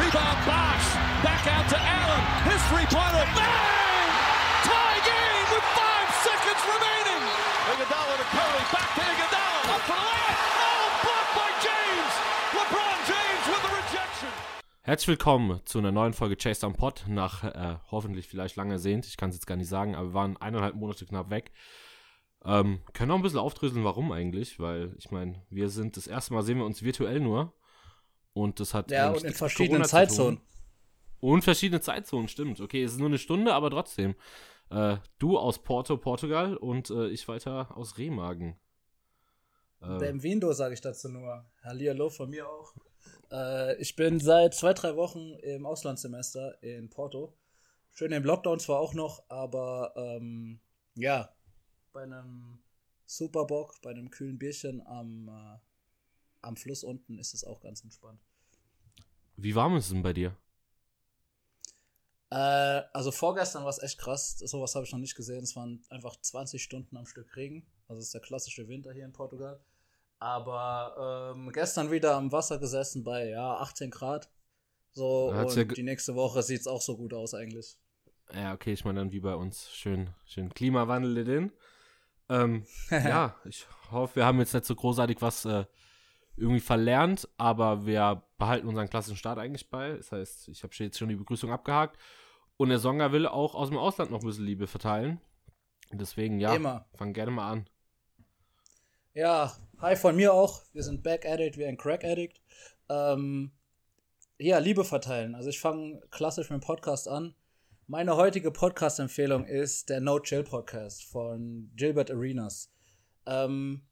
Rebound Bosch. Back out to Allen. His three-pointer. Bang! Tie game with five seconds remaining. Iguodala to Curry. Back to Iguodala. Up for the layup. Oh, blocked by James. LeBron James with the rejection. Herzlich willkommen zu einer neuen Folge Chase am Pod nach äh, hoffentlich vielleicht lange sehend. Ich kann es jetzt gar nicht sagen, aber wir waren eineinhalb Monate knapp weg. Ähm, können auch ein bisschen aufdröseln, warum eigentlich, weil ich meine, wir sind das erste Mal sehen wir uns virtuell nur und das hat ja eigentlich und in verschiedenen Corona. Zeitzonen. Und verschiedene Zeitzonen, stimmt. Okay, es ist nur eine Stunde, aber trotzdem. Äh, du aus Porto, Portugal und äh, ich weiter aus Remagen. Äh, Beim Window sage ich dazu nur. Hallihallo von mir auch. Äh, ich bin seit zwei, drei Wochen im Auslandssemester in Porto. Schön im Lockdown zwar auch noch, aber ähm, ja, bei einem Superbock, bei einem kühlen Bierchen am, äh, am Fluss unten ist es auch ganz entspannt. wie warm ist es denn bei dir? Äh, also vorgestern war es echt krass. Sowas habe ich noch nicht gesehen. Es waren einfach 20 Stunden am Stück Regen. Also es ist der klassische Winter hier in Portugal. Aber ähm, gestern wieder am Wasser gesessen bei ja 18 Grad. So hat's und ja die nächste Woche sieht es auch so gut aus eigentlich. Ja, okay, ich meine dann wie bei uns. Schön, schön Klimawandel in. Ähm, ja, ich hoffe, wir haben jetzt nicht so großartig was äh, irgendwie verlernt, aber wir behalten unseren klassischen Start eigentlich bei. Das heißt, ich habe jetzt schon die Begrüßung abgehakt. Und der Songa will auch aus dem Ausland noch ein bisschen Liebe verteilen. Deswegen, ja, Immer. fang gerne mal an. Ja, hi von mir auch. Wir sind Back Addict wie ein Crack Addict. Ähm, ja, Liebe verteilen. Also ich fange klassisch mit dem Podcast an. Meine heutige Podcast-Empfehlung ist der No Chill Podcast von Gilbert Arenas. Ähm,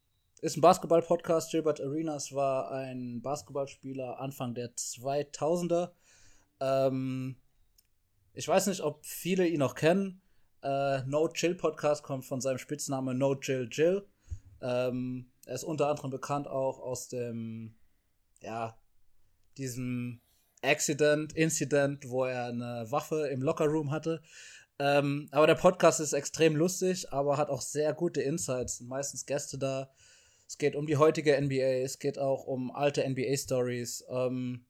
ist ein Basketball-Podcast. Gilbert Arenas war ein Basketballspieler Anfang der 2000er. Ähm, ich weiß nicht, ob viele ihn noch kennen. Äh, no Chill Podcast kommt von seinem Spitznamen No Chill Jill. Ähm, er ist unter anderem bekannt auch aus dem, ja, diesem Accident, Incident, wo er eine Waffe im Lockerroom hatte. Ähm, aber der Podcast ist extrem lustig, aber hat auch sehr gute Insights. Meistens Gäste da. Es geht um die heutige NBA, es geht auch um alte NBA-Stories. Ähm,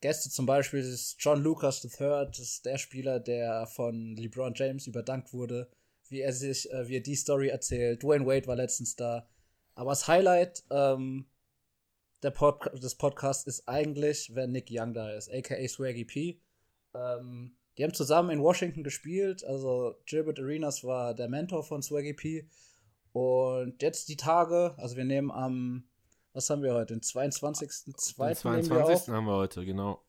Gäste zum Beispiel ist John Lucas III, das ist der Spieler, der von LeBron James überdankt wurde, wie er sich, äh, wie er die Story erzählt. Dwayne Wade war letztens da. Aber das Highlight ähm, der Pod des Podcasts ist eigentlich, wenn Nick Young da ist, aka Swaggy P. Ähm, die haben zusammen in Washington gespielt, also Gilbert Arenas war der Mentor von Swaggy P. Und jetzt die Tage, also wir nehmen am, was haben wir heute, den 22.02. Den nehmen wir auf. 22. haben wir heute, genau.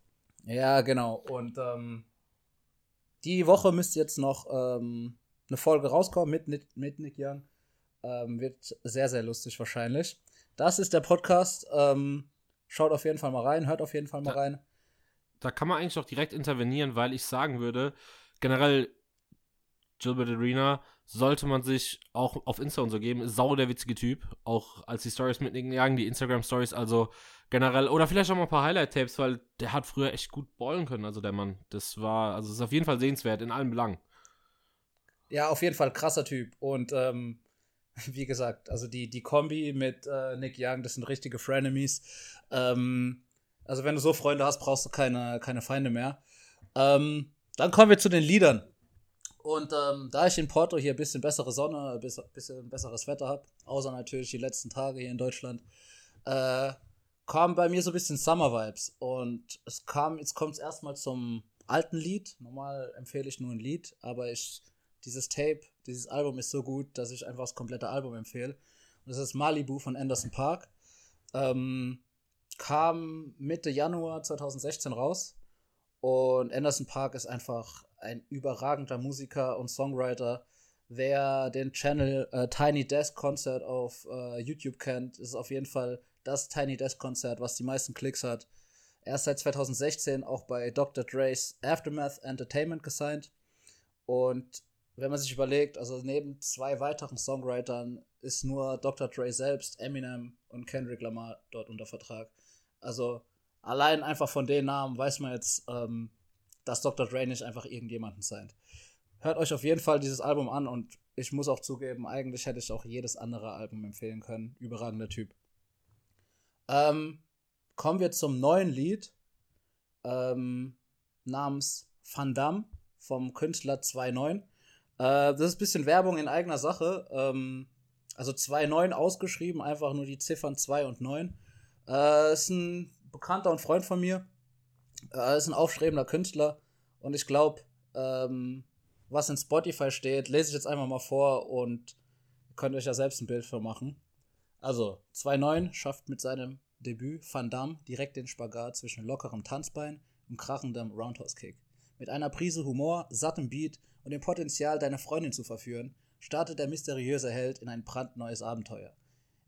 Ja, genau. Und ähm, die Woche müsste jetzt noch ähm, eine Folge rauskommen mit, mit, mit Nick Young. Ähm, wird sehr, sehr lustig wahrscheinlich. Das ist der Podcast. Ähm, schaut auf jeden Fall mal rein, hört auf jeden Fall mal Da- rein. da kann man eigentlich auch direkt intervenieren, weil ich sagen würde, generell Gilbert Arena sollte man sich auch auf Insta und so geben. Sau der witzige Typ. Auch als die Stories mitjagen, die Instagram-Stories, also generell. Oder vielleicht auch mal ein paar Highlight-Tapes, weil der hat früher echt gut ballen können, also der Mann. Das war, also ist auf jeden Fall sehenswert in allen Belangen. Ja, auf jeden Fall krasser Typ. Und ähm, wie gesagt, also die, die Kombi mit äh, Nick Young, das sind richtige Frenemies. Ähm, also wenn du so Freunde hast, brauchst du keine, keine Feinde mehr. Ähm, dann kommen wir zu den Liedern. Und ähm, da ich in Porto hier ein bisschen bessere Sonne, ein bisschen, besseres Wetter habe, außer natürlich die letzten Tage hier in Deutschland, äh, kamen bei mir so ein bisschen Summer Vibes. Und es kam, jetzt kommt es erstmal zum alten Lied. Normal empfehle ich nur ein Lied, aber ich, dieses Tape, dieses Album ist so gut, dass ich einfach das komplette Album empfehle. Und das ist Malibu von Anderson Park. Ähm, kam Mitte Januar 2016 raus. Und Anderson Park ist einfach ein überragender Musiker und Songwriter. Wer den Channel äh, Tiny Desk Concert auf äh, YouTube kennt, ist auf jeden Fall das Tiny Desk Konzert, was die meisten Klicks hat. Er ist seit 2016 auch bei Dr. Dre's Aftermath Entertainment gesigned. Und wenn man sich überlegt, also neben zwei weiteren Songwritern ist nur Dr. Dre selbst, Eminem und Kendrick Lamar dort unter Vertrag. Also allein einfach von den Namen weiß man jetzt, ähm, dass Dr. Dre nicht einfach irgendjemanden signed. Hört euch auf jeden Fall dieses Album an und ich muss auch zugeben, eigentlich hätte ich auch jedes andere Album empfehlen können. Überragender Typ. Ähm, kommen wir zum neuen Lied. ähm, namens Van Damme vom Künstler 2.9. Äh, das ist ein bisschen Werbung in eigener Sache. Ähm, also 2.9 ausgeschrieben, einfach nur die Ziffern 2 und 9. Äh, ist ein Bekannter und Freund von mir. Äh, ist ein aufstrebender Künstler. Und ich glaube, ähm, was in Spotify steht, lese ich jetzt einmal mal vor und könnt euch ja selbst ein Bild für machen. Also, 2.9 schafft mit seinem Debüt Van Damme direkt den Spagat zwischen lockerem Tanzbein und krachendem Roundhouse-Kick. Mit einer Prise Humor, sattem Beat und dem Potenzial, deine Freundin zu verführen, startet der mysteriöse Held in ein brandneues Abenteuer.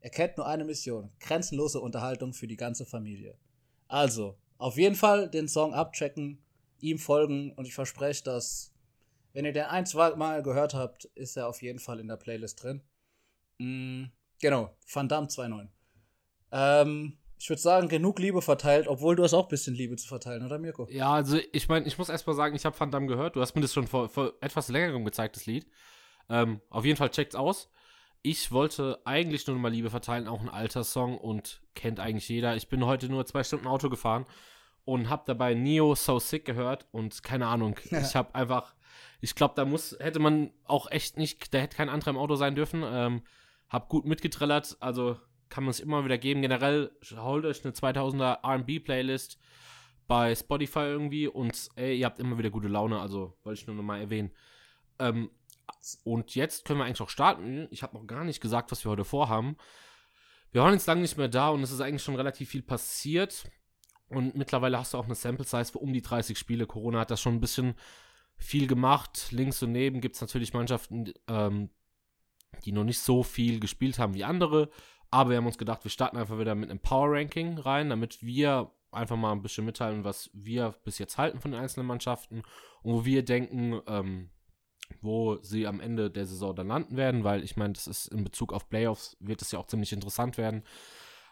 Er kennt nur eine Mission: grenzenlose Unterhaltung für die ganze Familie. Also, auf jeden Fall den Song abchecken, ihm folgen und ich verspreche, dass, wenn ihr den ein, zwei Mal gehört habt, ist er auf jeden Fall in der Playlist drin. Mm, genau, Van Damme 2.9. Ähm, ich würde sagen, genug Liebe verteilt, obwohl du hast auch ein bisschen Liebe zu verteilen, oder Mirko? Ja, also ich meine, ich muss erstmal sagen, ich habe Van Damme gehört. Du hast mir das schon vor, vor etwas längerem gezeigt, das Lied. Ähm, auf jeden Fall checkt's aus. Ich wollte eigentlich nur mal Liebe verteilen, auch ein alter Song und kennt eigentlich jeder. Ich bin heute nur zwei Stunden Auto gefahren und habe dabei Neo So Sick gehört und keine Ahnung. ich habe einfach, ich glaube, da muss, hätte man auch echt nicht, da hätte kein anderer im Auto sein dürfen. Ähm, hab gut mitgetrellert, also kann man es immer wieder geben. Generell holt euch eine 2000er RB Playlist bei Spotify irgendwie und ey, ihr habt immer wieder gute Laune, also wollte ich nur noch mal erwähnen. Ähm, und jetzt können wir eigentlich auch starten. Ich habe noch gar nicht gesagt, was wir heute vorhaben. Wir waren jetzt lange nicht mehr da und es ist eigentlich schon relativ viel passiert. Und mittlerweile hast du auch eine Sample Size für um die 30 Spiele. Corona hat das schon ein bisschen viel gemacht. Links und neben gibt es natürlich Mannschaften, ähm, die noch nicht so viel gespielt haben wie andere. Aber wir haben uns gedacht, wir starten einfach wieder mit einem Power Ranking rein, damit wir einfach mal ein bisschen mitteilen, was wir bis jetzt halten von den einzelnen Mannschaften und wo wir denken, ähm, wo sie am Ende der Saison dann landen werden, weil ich meine, das ist in Bezug auf Playoffs, wird es ja auch ziemlich interessant werden,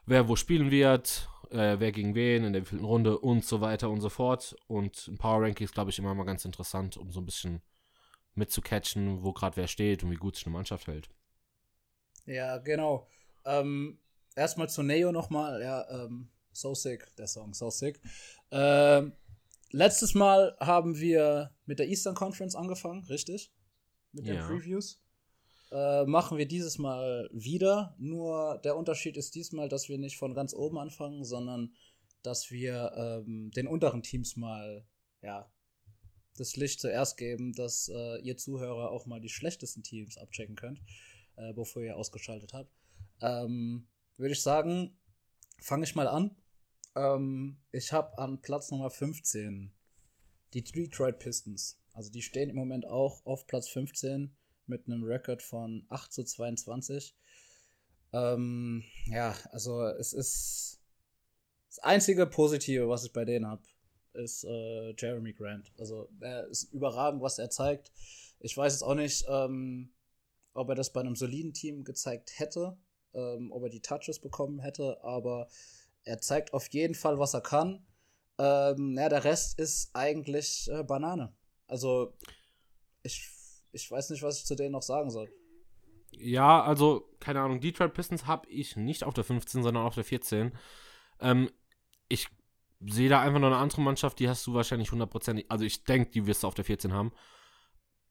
wer wo spielen wird, äh, wer gegen wen, in der wievielten Runde und so weiter und so fort. Und ein Power Ranking ist, glaube ich, immer mal ganz interessant, um so ein bisschen mitzukatchen, wo gerade wer steht und wie gut sich eine Mannschaft hält. Ja, genau. Ähm, erstmal zu Neo nochmal, ja, ähm, So Sick, der Song, So Sick. Ähm, letztes Mal haben wir mit der Eastern Conference angefangen, richtig? Mit den Ja. Previews. Äh, machen wir dieses Mal wieder. Nur der Unterschied ist diesmal, dass wir nicht von ganz oben anfangen, sondern dass wir ähm, den unteren Teams mal, ja, das Licht zuerst geben, dass äh, ihr Zuhörer auch mal die schlechtesten Teams abchecken könnt, äh, bevor ihr ausgeschaltet habt. Ähm, Würde ich sagen, fange ich mal an. Ähm, ich habe an Platz Nummer 15 die Detroit Pistons. Also die stehen im Moment auch auf Platz 15 mit einem Rekord von 8 zu 22. Ähm, ja, also es ist das einzige Positive, was ich bei denen habe, ist äh, Jeremy Grant. Also er ist überragend, was er zeigt. Ich weiß jetzt auch nicht, ähm, ob er das bei einem soliden Team gezeigt hätte, ähm, ob er die Touches bekommen hätte, aber er zeigt auf jeden Fall, was er kann. Ähm, ja, der Rest ist eigentlich äh, Banane. Also, ich, ich weiß nicht, was ich zu denen noch sagen soll. Ja, also, keine Ahnung, Detroit Pistons habe ich nicht auf der 15, sondern auf der 14. Ähm, ich sehe da einfach noch eine andere Mannschaft, die hast du wahrscheinlich hundertprozentig, also ich denke, die wirst du auf der 14 haben.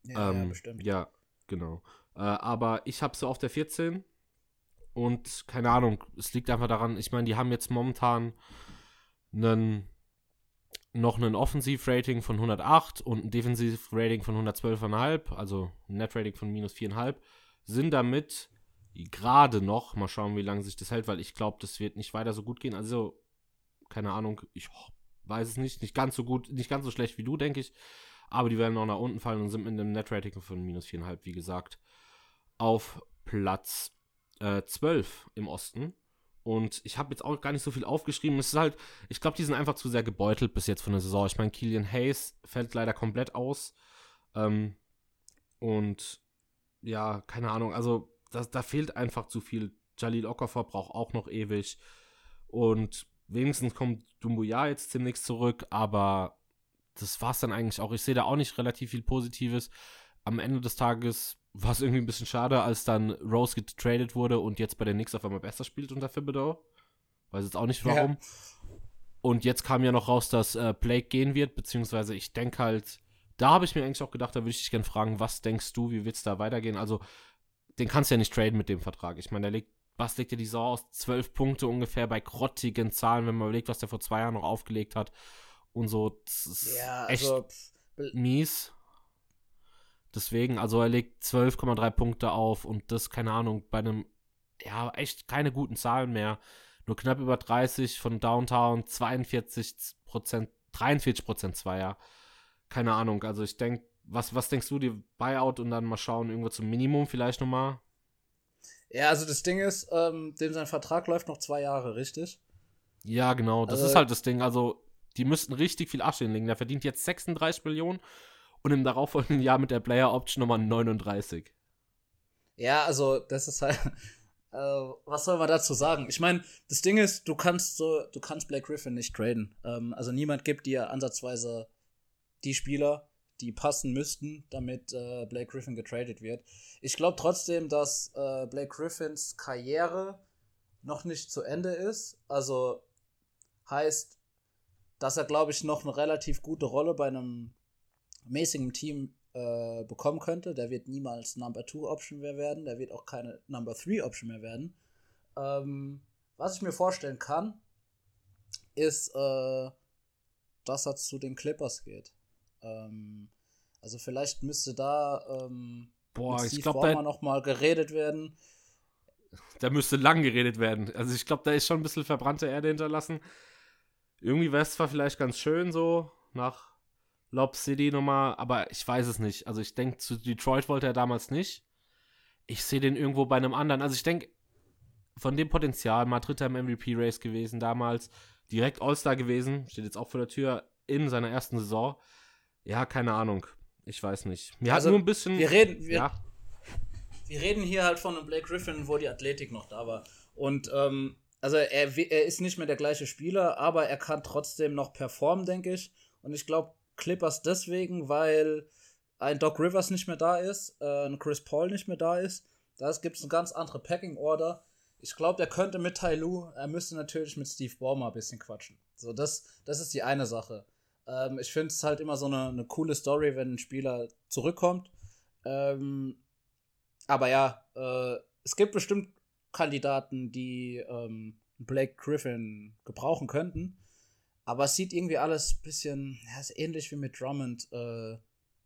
Ja, ähm, ja bestimmt. Ja, genau. Äh, aber ich habe sie auf der 14 und keine Ahnung, es liegt einfach daran, ich meine, die haben jetzt momentan einen, noch ein Offensiv-Rating von 108 und ein Defensiv-Rating von 112,5, also ein Net-Rating von minus 4,5, sind damit gerade noch, mal schauen, wie lange sich das hält, weil ich glaube, das wird nicht weiter so gut gehen. Also, keine Ahnung, ich weiß es nicht, nicht ganz so gut, nicht ganz so schlecht wie du, denke ich. Aber die werden noch nach unten fallen und sind mit einem Net-Rating von minus 4,5, wie gesagt, auf Platz äh, 12 im Osten. Und ich habe jetzt auch gar nicht so viel aufgeschrieben. Es ist halt, ich glaube, die sind einfach zu sehr gebeutelt bis jetzt von der Saison. Ich meine, Killian Hayes fällt leider komplett aus. Ähm, und ja, keine Ahnung, also das, da fehlt einfach zu viel. Jalil Okafor braucht auch noch ewig. Und wenigstens kommt Dumbuya jetzt demnächst zurück, aber das war es dann eigentlich auch. Ich sehe da auch nicht relativ viel Positives. Am Ende des Tages war es irgendwie ein bisschen schade, als dann Rose getradet wurde und jetzt bei den Knicks auf einmal besser spielt unter Thibodeau. Weiß jetzt auch nicht warum. Und jetzt kam ja noch raus, dass äh, Blake gehen wird, beziehungsweise ich denke halt, da habe ich mir eigentlich auch gedacht, da würde ich dich gerne fragen, was denkst du, wie wird es da weitergehen? Also, den kannst du ja nicht traden mit dem Vertrag. Ich meine, der legt, Bass legt ja die Sau aus, zwölf Punkte ungefähr bei grottigen Zahlen, wenn man überlegt, was der vor zwei Jahren noch aufgelegt hat. Und so, das ist Ja, echt also. mies. Deswegen, also er legt 12,3 Punkte auf und das, keine Ahnung, bei einem, ja, echt keine guten Zahlen mehr. Nur knapp über 30 von Downtown, 42 Prozent, 43 Prozent Zweier. Keine Ahnung, also ich denke, was, was denkst du, die Buyout und dann mal schauen, irgendwo zum Minimum vielleicht nochmal? Ja, also das Ding ist, ähm, dem sein Vertrag läuft noch zwei Jahre, richtig? Ja, genau, das Also- ist halt das Ding. Also, die müssten richtig viel Asche hinlegen. Der verdient jetzt 36 Millionen und im darauffolgenden Jahr mit der Player Option nochmal 39. Ja, also das ist halt. Äh, was soll man dazu sagen? Ich meine, das Ding ist, du kannst so, du kannst Blake Griffin nicht traden. Ähm, also niemand gibt dir ansatzweise die Spieler, die passen müssten, damit äh, Blake Griffin getradet wird. Ich glaube trotzdem, dass äh, Blake Griffins Karriere noch nicht zu Ende ist. Also heißt, dass er, glaube ich, noch eine relativ gute Rolle bei einem mäßigen Team äh, bekommen könnte. Der wird niemals Number 2 Option mehr werden. Der wird auch keine Number 3 Option mehr werden. Ähm, was ich mir vorstellen kann, ist, äh, dass er zu den Clippers geht. Ähm, also vielleicht müsste da ähm, Boah, mit ich glaube, da, noch mal geredet werden. da müsste lang geredet werden. Also, ich glaube, da ist schon ein bisschen verbrannte Erde hinterlassen. Irgendwie wäre es zwar vielleicht ganz schön so, nach Lob City nochmal, aber ich weiß es nicht. Also, ich denke, zu Detroit wollte er damals nicht. Ich sehe den irgendwo bei einem anderen. Also, ich denke, von dem Potenzial, mal Dritter im MVP-Race gewesen damals, direkt All-Star gewesen, steht jetzt auch vor der Tür in seiner ersten Saison. Ja, keine Ahnung. Ich weiß nicht. Mir Also, hat nur ein bisschen. Wir reden, wir, ja, wir reden hier halt von einem Blake Griffin, wo die Athletik noch da war. Und ähm, also er, er ist nicht mehr der gleiche Spieler, aber er kann trotzdem noch performen, denke ich. Und ich glaube, Clippers deswegen, weil ein Doc Rivers nicht mehr da ist, äh, ein Chris Paul nicht mehr da ist. Da gibt es eine ganz andere Packing Order. Ich glaube, der könnte mit Tai Lu, er müsste natürlich mit Steve Ballmer ein bisschen quatschen. So, das, das ist die eine Sache. Ähm, ich finde es halt immer so eine, eine coole Story, wenn ein Spieler zurückkommt. Ähm, aber ja, äh, es gibt bestimmt Kandidaten, die ähm, Blake Griffin gebrauchen könnten. Aber es sieht irgendwie alles ein bisschen, ja, ist ähnlich wie mit Drummond. Äh,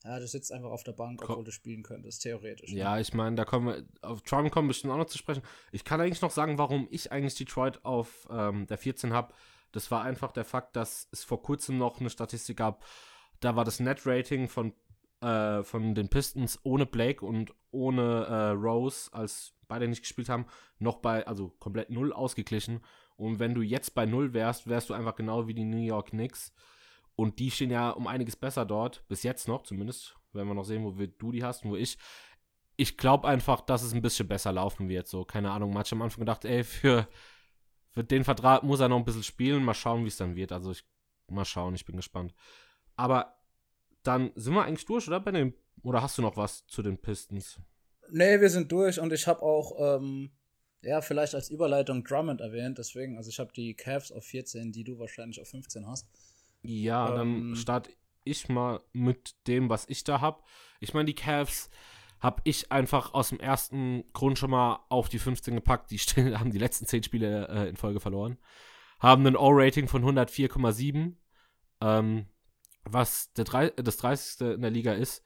ja, du sitzt einfach auf der Bank, obwohl du spielen könntest, theoretisch. ne? Ja, ich meine, da kommen wir, auf Trump kommen wir bestimmt auch noch zu sprechen. Ich kann eigentlich noch sagen, warum ich eigentlich Detroit auf ähm, der 14 habe. Das war einfach der Fakt, dass es vor kurzem noch eine Statistik gab. Da war das Net-Rating von, äh, von den Pistons ohne Blake und ohne äh, Rose, als beide nicht gespielt haben, noch bei, also komplett null ausgeglichen. Und wenn du jetzt bei null wärst, wärst du einfach genau wie die New York Knicks. Und die stehen ja um einiges besser dort, bis jetzt noch zumindest. Werden wir noch sehen, wo wir, du die hast und wo ich. Ich glaube einfach, dass es ein bisschen besser laufen wird. So, keine Ahnung. Manche am Anfang gedacht, ey, für, für den Vertrag muss er noch ein bisschen spielen. Mal schauen, wie es dann wird. Also, ich, mal schauen, ich bin gespannt. Aber dann sind wir eigentlich durch, oder? Bei dem, oder hast du noch was zu den Pistons? Nee, wir sind durch und ich habe auch, ähm, ja, vielleicht als Überleitung Drummond erwähnt. Deswegen, also ich habe die Cavs auf 14, die du wahrscheinlich auf 15 hast. Ja, Ähm. dann starte ich mal mit dem, was ich da habe. Ich meine, die Cavs habe ich einfach aus dem ersten Grund schon mal auf die 15 gepackt. Die stehen, haben die letzten 10 Spiele äh, in Folge verloren. Haben ein O-Rating von 104,7, ähm, was der das 30. in der Liga ist.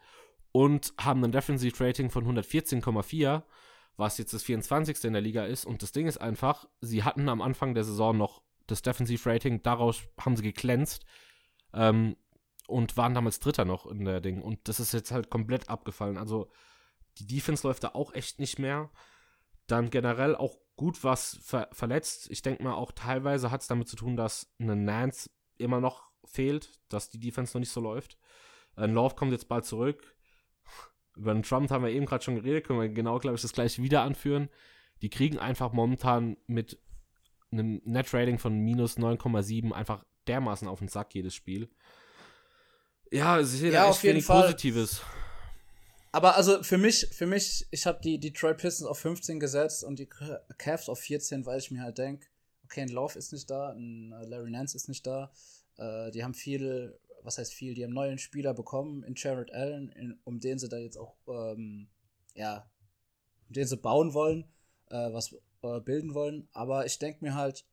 Und haben ein Defensive Rating von 114,4, was jetzt das 24. in der Liga ist. Und das Ding ist einfach, sie hatten am Anfang der Saison noch das Defensive Rating, daraus haben sie geglänzt. Ähm, und waren damals Dritter noch in der Ding. Und das ist jetzt halt komplett abgefallen. Also die Defense läuft da auch echt nicht mehr. Dann generell auch gut was ver verletzt. Ich denke mal, auch teilweise hat es damit zu tun, dass eine Nance immer noch fehlt, dass die Defense noch nicht so läuft. Ein Love kommt jetzt bald zurück. Über den Trump haben wir eben gerade schon geredet, können wir genau, glaube ich, das gleiche wieder anführen. Die kriegen einfach momentan mit einem Net-Rating von minus 9,7 einfach dermaßen auf den Sack jedes Spiel. Ja, ich sehe Ja, da echt wenig Fall. Positives. Aber also für mich, für mich, ich habe die Detroit Pistons auf 15 gesetzt und die Cavs auf 14, weil ich mir halt denke, okay, ein Love ist nicht da, ein äh, Larry Nance ist nicht da. Äh, die haben viel, was heißt viel, die haben neuen Spieler bekommen in Jared Allen, in, um den sie da jetzt auch, ähm, ja, um den sie bauen wollen, äh, was äh, bilden wollen. Aber ich denke mir halt,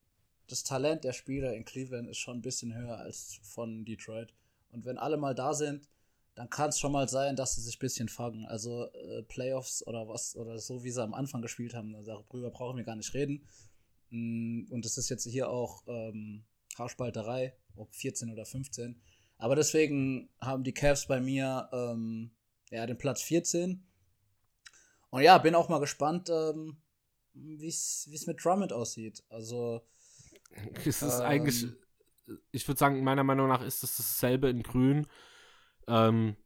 das Talent der Spieler in Cleveland ist schon ein bisschen höher als von Detroit. Und wenn alle mal da sind, dann kann es schon mal sein, dass sie sich ein bisschen fangen. Also äh, Playoffs oder was, oder so wie sie am Anfang gespielt haben, darüber brauchen wir gar nicht reden. Mm, und das ist jetzt hier auch ähm, Haarspalterei, ob 14 oder 15. Aber deswegen haben die Cavs bei mir ähm, ja, den Platz 14. Und ja, bin auch mal gespannt, ähm, wie es mit Drummond aussieht. Also. Es ist eigentlich, ich würde sagen, meiner Meinung nach ist es dasselbe in Grün ähm,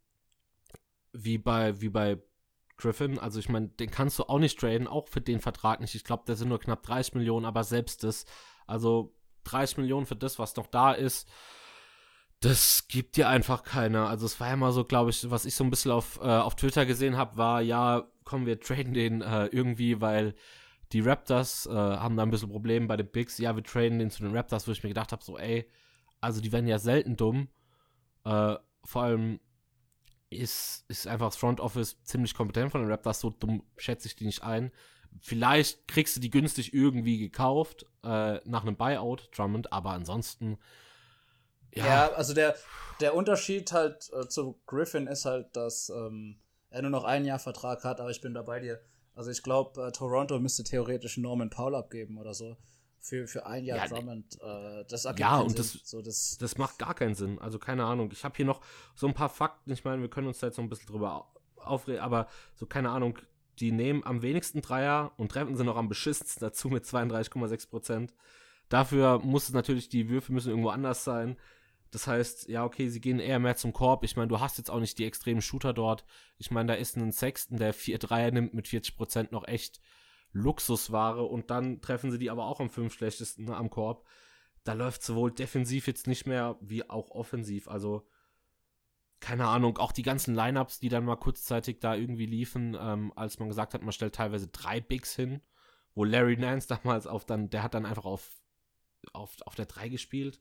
wie bei, wie bei Griffin. Also ich meine, den kannst du auch nicht traden, auch für den Vertrag nicht. Ich glaube, der sind nur knapp 30 Millionen, aber selbst das, also 30 Millionen für das, was noch da ist, das gibt dir einfach keiner. Also es war ja mal so, glaube ich, was ich so ein bisschen auf, äh, auf Twitter gesehen habe, war, ja, komm, wir traden den äh, irgendwie, weil die Raptors äh, haben da ein bisschen Probleme bei den Bigs. Ja, wir traden den zu den Raptors, wo ich mir gedacht habe, so, ey, also die werden ja selten dumm. Äh, vor allem ist, ist einfach das Front Office ziemlich kompetent von den Raptors, so dumm schätze ich die nicht ein. Vielleicht kriegst du die günstig irgendwie gekauft, äh, nach einem Buyout, Drummond, aber ansonsten. Ja, ja also der, der Unterschied halt äh, zu Griffin ist halt, dass ähm, er nur noch ein Jahr Vertrag hat, aber ich bin da bei dir. Also ich glaube, äh, Toronto müsste theoretisch Norman Paul abgeben oder so für, für ein Jahr ja, Drummond. Äh, das ja, und das, so, das, das macht gar keinen Sinn. Also keine Ahnung. Ich habe hier noch so ein paar Fakten. Ich meine, wir können uns da jetzt noch ein bisschen drüber aufregen, aber so keine Ahnung. Die nehmen am wenigsten Dreier und treffen sie noch am beschissensten dazu mit 32,6 Prozent. Dafür muss es natürlich, die Würfe müssen irgendwo anders sein. Das heißt, ja, okay, sie gehen eher mehr zum Korb. Ich meine, du hast jetzt auch nicht die extremen Shooter dort. Ich meine, da ist ein Sexton, der 4 Dreier nimmt mit 40 Prozent noch echt Luxusware und dann treffen sie die aber auch am fünf schlechtesten ne, am Korb. Da läuft sowohl defensiv jetzt nicht mehr wie auch offensiv. Also, keine Ahnung, auch die ganzen Lineups, die dann mal kurzzeitig da irgendwie liefen, ähm, als man gesagt hat, man stellt teilweise drei Bigs hin, wo Larry Nance damals auf dann, der hat dann einfach auf, auf, auf der 3 gespielt.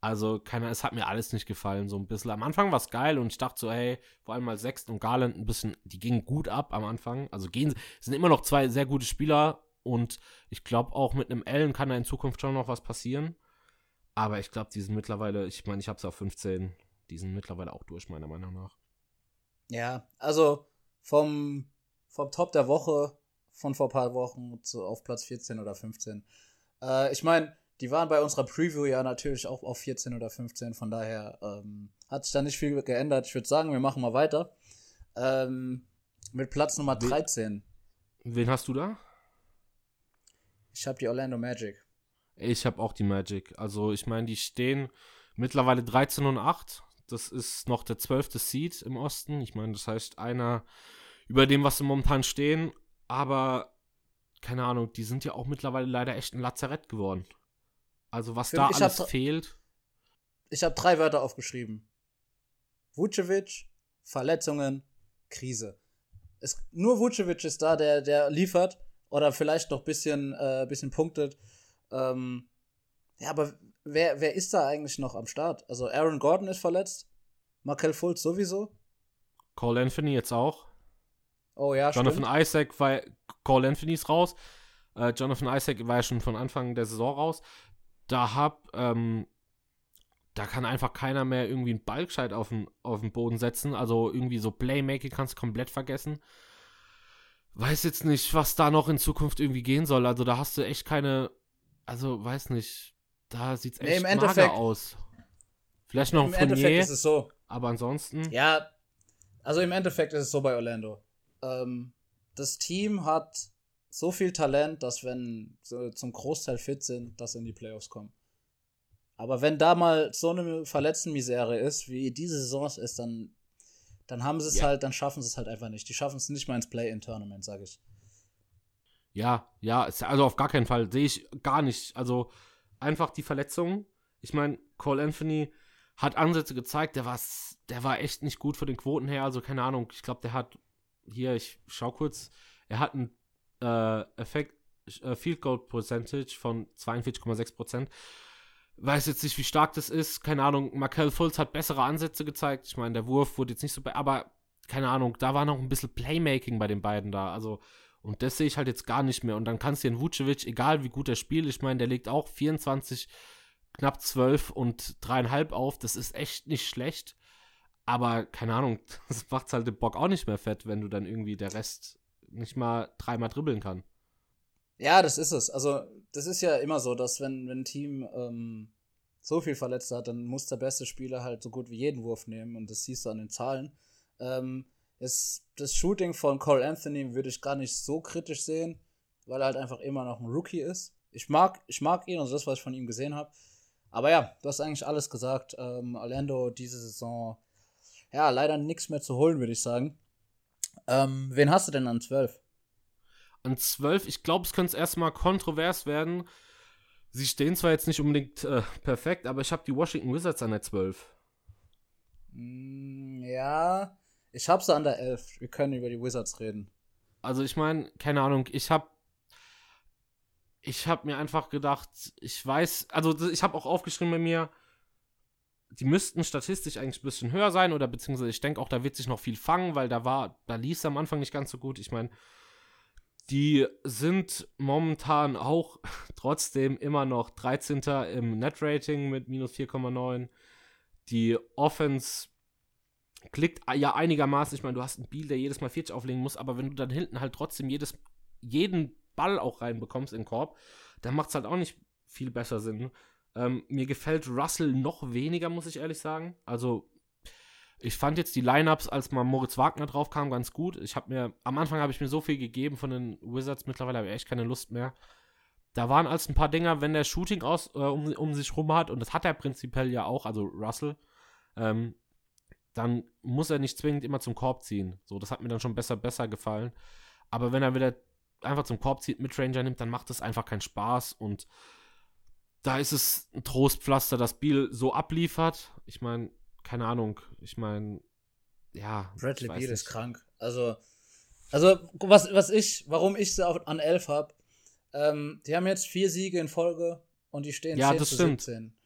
Also, keiner, es hat mir alles nicht gefallen, so ein bisschen. Am Anfang war es geil und ich dachte so, hey, vor allem mal Sexton und Garland ein bisschen, die gingen gut ab am Anfang. Also gehen, sind immer noch zwei sehr gute Spieler und ich glaube auch mit einem Allen kann da in Zukunft schon noch was passieren. Aber ich glaube, die sind mittlerweile, ich meine, ich habe es auf 15, die sind mittlerweile auch durch, meiner Meinung nach. Ja, also vom, vom Top der Woche von vor paar Wochen zu, auf Platz 14 oder 15. Äh, ich meine, die waren bei unserer Preview ja natürlich auch auf 14 oder 15, von daher ähm, hat sich da nicht viel geändert. Ich würde sagen, wir machen mal weiter. Ähm, mit Platz Nummer 13. Wen hast du da? Ich habe die Orlando Magic. Ich habe auch die Magic. Also, ich meine, die stehen mittlerweile 13 und 8. Das ist noch der 12. Seed im Osten. Ich meine, das heißt, einer über dem, was sie momentan stehen. Aber, keine Ahnung, die sind ja auch mittlerweile leider echt ein Lazarett geworden. Also was Für da alles hab, fehlt. Ich habe drei Wörter aufgeschrieben. Vucevic, Verletzungen, Krise. Es, nur Vucevic ist da, der, der liefert oder vielleicht noch ein bisschen, äh, bisschen punktet. Ähm, ja, aber wer, wer ist da eigentlich noch am Start? Also Aaron Gordon ist verletzt. Markel Fultz sowieso. Cole Anthony jetzt auch. Oh ja, Jonathan stimmt. Isaac war Cole Anthony ist raus. Äh, Jonathan Isaac war ja schon von Anfang der Saison raus da hab, ähm, da kann einfach keiner mehr irgendwie einen Ball gescheit auf den, auf den Boden setzen. Also irgendwie so Playmaking kannst du komplett vergessen. Weiß jetzt nicht, was da noch in Zukunft irgendwie gehen soll. Also da hast du echt keine, also weiß nicht, da sieht's echt nee, Endeffekt, aus. Vielleicht noch ein Endeffekt ist es so. Aber ansonsten. Ja, also im Endeffekt ist es so bei Orlando. Ähm, das Team hat so viel Talent, dass wenn sie zum Großteil fit sind, dass sie in die Playoffs kommen. Aber wenn da mal so eine Verletztenmisere ist, wie diese Saison es ist, dann, dann haben sie es ja. halt, dann schaffen sie es halt einfach nicht. Die schaffen es nicht mal ins Play-In-Tournament, sage ich. Ja, ja, also auf gar keinen Fall. Sehe ich gar nicht. Also einfach die Verletzungen. Ich meine, Cole Anthony hat Ansätze gezeigt, der war, der war echt nicht gut für den Quoten her. Also keine Ahnung, ich glaube, der hat hier, ich schau kurz, er hat einen äh, Effekt, äh, Field Goal Percentage von 42,6%. Weiß jetzt nicht, wie stark das ist. Keine Ahnung. Markel Fultz hat bessere Ansätze gezeigt. Ich meine, der Wurf wurde jetzt nicht so, aber keine Ahnung, da war noch ein bisschen Playmaking bei den beiden da. Also, und das sehe ich halt jetzt gar nicht mehr. Und dann kannst du den Vucevic, egal wie gut er spielt, ich meine, der legt auch 24, knapp 12 und 3,5 auf. Das ist echt nicht schlecht. Aber keine Ahnung, das macht halt den Bock auch nicht mehr fett, wenn du dann irgendwie der Rest nicht mal dreimal dribbeln kann. Ja, das ist es. Also, das ist ja immer so, dass wenn, wenn ein Team ähm, so viel Verletzte hat, dann muss der beste Spieler halt so gut wie jeden Wurf nehmen und das siehst du an den Zahlen. Ähm, ist, das Shooting von Cole Anthony würde ich gar nicht so kritisch sehen, weil er halt einfach immer noch ein Rookie ist. Ich mag, ich mag ihn, also das, was ich von ihm gesehen habe. Aber ja, du hast eigentlich alles gesagt. Ähm, Orlando diese Saison, ja, leider nichts mehr zu holen, würde ich sagen. Ähm, wen hast du denn an 12? An 12, ich glaube, es könnte erstmal kontrovers werden. Sie stehen zwar jetzt nicht unbedingt äh, perfekt, aber ich habe die Washington Wizards an der 12. Mm, ja, ich habe sie an der 11. Wir können über die Wizards reden. Also ich meine, keine Ahnung, ich habe ich habe mir einfach gedacht, ich weiß, also ich habe auch aufgeschrieben bei mir, die müssten statistisch eigentlich ein bisschen höher sein oder beziehungsweise ich denke auch, da wird sich noch viel fangen, weil da war, da lief es am Anfang nicht ganz so gut. Ich meine, die sind momentan auch trotzdem immer noch 13. im Net-Rating mit minus 4,9. Die Offense klickt ja einigermaßen. Ich meine, du hast einen Beal, der jedes Mal 40 auflegen muss, aber wenn du dann hinten halt trotzdem jedes, jeden Ball auch reinbekommst in den Korb, dann macht es halt auch nicht viel besser Sinn. Ähm, mir gefällt Russell noch weniger, muss ich ehrlich sagen. Also, ich fand jetzt die Lineups, als mal Moritz Wagner drauf kam, ganz gut. Ich habe mir, am Anfang habe ich mir so viel gegeben von den Wizards, mittlerweile habe ich echt keine Lust mehr. Da waren als ein paar Dinger, wenn der Shooting aus, äh, um, um sich rum hat, und das hat er prinzipiell ja auch, also Russell, ähm, dann muss er nicht zwingend immer zum Korb ziehen. So, das hat mir dann schon besser, besser gefallen. Aber wenn er wieder einfach zum Korb zieht, mit Ranger nimmt, dann macht das einfach keinen Spaß und da ist es ein Trostpflaster, dass Biel so abliefert. Ich meine, keine Ahnung, ich meine, ja. Bradley Beal ist krank. Also, also was, was ich, warum ich sie auf, an 11 habe, ähm, die haben jetzt vier Siege in Folge und die stehen ja, 10 das zu stimmt. 17.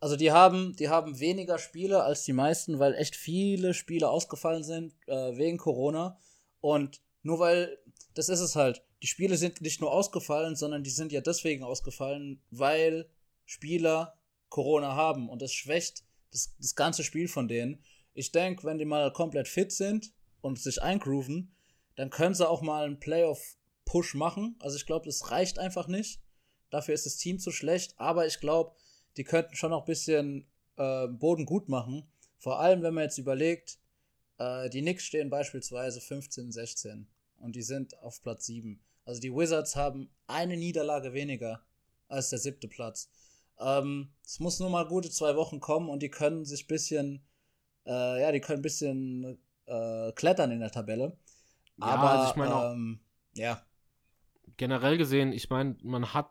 Also die haben, die haben weniger Spiele als die meisten, weil echt viele Spiele ausgefallen sind äh, wegen Corona. Und nur weil, das ist es halt, die Spiele sind nicht nur ausgefallen, sondern die sind ja deswegen ausgefallen, weil Spieler Corona haben und das schwächt das, das ganze Spiel von denen. Ich denke, wenn die mal komplett fit sind und sich eingrooven, dann können sie auch mal einen Playoff-Push machen. Also ich glaube, das reicht einfach nicht. Dafür ist das Team zu schlecht, aber ich glaube, die könnten schon noch ein bisschen äh, Boden gut machen. Vor allem, wenn man jetzt überlegt, äh, die Knicks stehen beispielsweise 15, 16 und die sind auf Platz 7. Also die Wizards haben eine Niederlage weniger als der siebte Platz. Ähm, es muss nur mal gute zwei Wochen kommen und die können sich ein bisschen, äh, ja, die können ein bisschen äh, klettern in der Tabelle. Ja, Aber, also ich meine ähm, ja, generell gesehen, ich meine, man hat,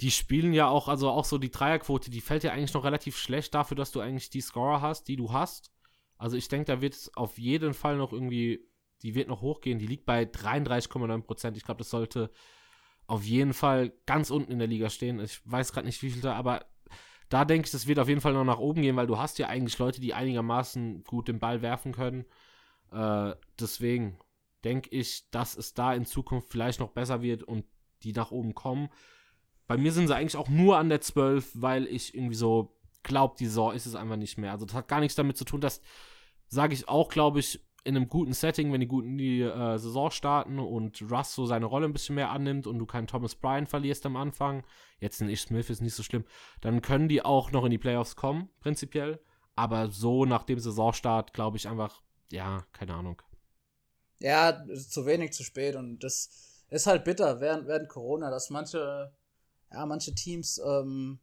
die spielen ja auch, also auch so die Dreierquote, die fällt ja eigentlich noch relativ schlecht dafür, dass du eigentlich die Scorer hast, die du hast. Also ich denke, da wird es auf jeden Fall noch irgendwie, die wird noch hochgehen. Die liegt bei 33,9 Prozent. Ich glaube, das sollte auf jeden Fall ganz unten in der Liga stehen. Ich weiß gerade nicht, wie viel da, aber da denke ich, das wird auf jeden Fall noch nach oben gehen, weil du hast ja eigentlich Leute, die einigermaßen gut den Ball werfen können. Äh, deswegen denke ich, dass es da in Zukunft vielleicht noch besser wird und die nach oben kommen. Bei mir sind sie eigentlich auch nur an der 12, weil ich irgendwie so glaube, die Saison ist es einfach nicht mehr. Also das hat gar nichts damit zu tun, dass, sage ich auch, glaube ich, in einem guten Setting, wenn die gut in die äh, Saison starten und Russ so seine Rolle ein bisschen mehr annimmt und du keinen Thomas Bryan verlierst am Anfang, jetzt ein Ish Smith ist nicht so schlimm, dann können die auch noch in die Playoffs kommen, prinzipiell. Aber so nach dem Saisonstart glaube ich einfach, ja, keine Ahnung. Ja, zu wenig zu spät und das ist halt bitter während, während Corona, dass manche, ja, manche Teams ähm,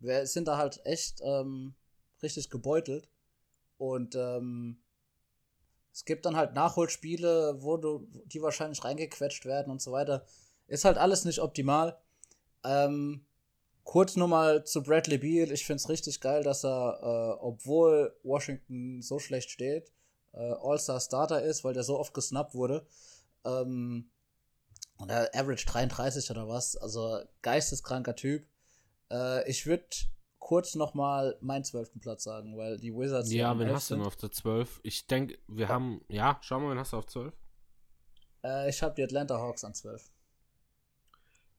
sind da halt echt ähm, richtig gebeutelt und ähm, es gibt dann halt Nachholspiele, wo du, die wahrscheinlich reingequetscht werden und so weiter. Ist halt alles nicht optimal. Ähm, kurz nur mal zu Bradley Beal. Ich finde es richtig geil, dass er, äh, obwohl Washington so schlecht steht, äh, All-Star-Starter ist, weil der so oft gesnappt wurde. Ähm, Oder Average 33 oder was. Also geisteskranker Typ. Äh, ich würde kurz noch mal meinen zwölften Platz sagen, weil die Wizards. Ja, wen hast du denn auf der 12? Ich denke, wir haben. Ja, schau mal, wen hast du auf 12? Äh, ich habe die Atlanta Hawks an 12.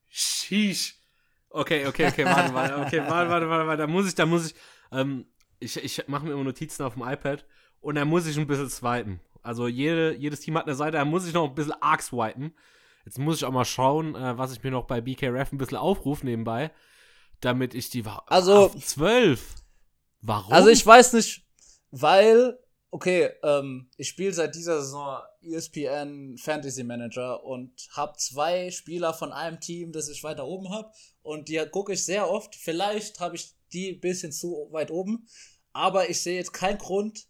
Sheesh. Okay, okay, okay, warte, warte, okay, warte, warte, warte, warte, da muss ich, da muss ich, ähm, ich, ich mache mir immer Notizen auf dem iPad und da muss ich ein bisschen swipen. Also jede, jedes Team hat eine Seite, da muss ich noch ein bisschen arg swipen. Jetzt muss ich auch mal schauen, äh, was ich mir noch bei BKRF ein bisschen aufrufe nebenbei, damit ich die also, auf 12. Warum? Also ich weiß nicht, weil, okay, ähm, ich spiele seit dieser Saison ESPN Fantasy Manager und habe zwei Spieler von einem Team, das ich weiter oben habe. Und die gucke ich sehr oft. Vielleicht habe ich die ein bisschen zu weit oben. Aber ich sehe jetzt keinen Grund,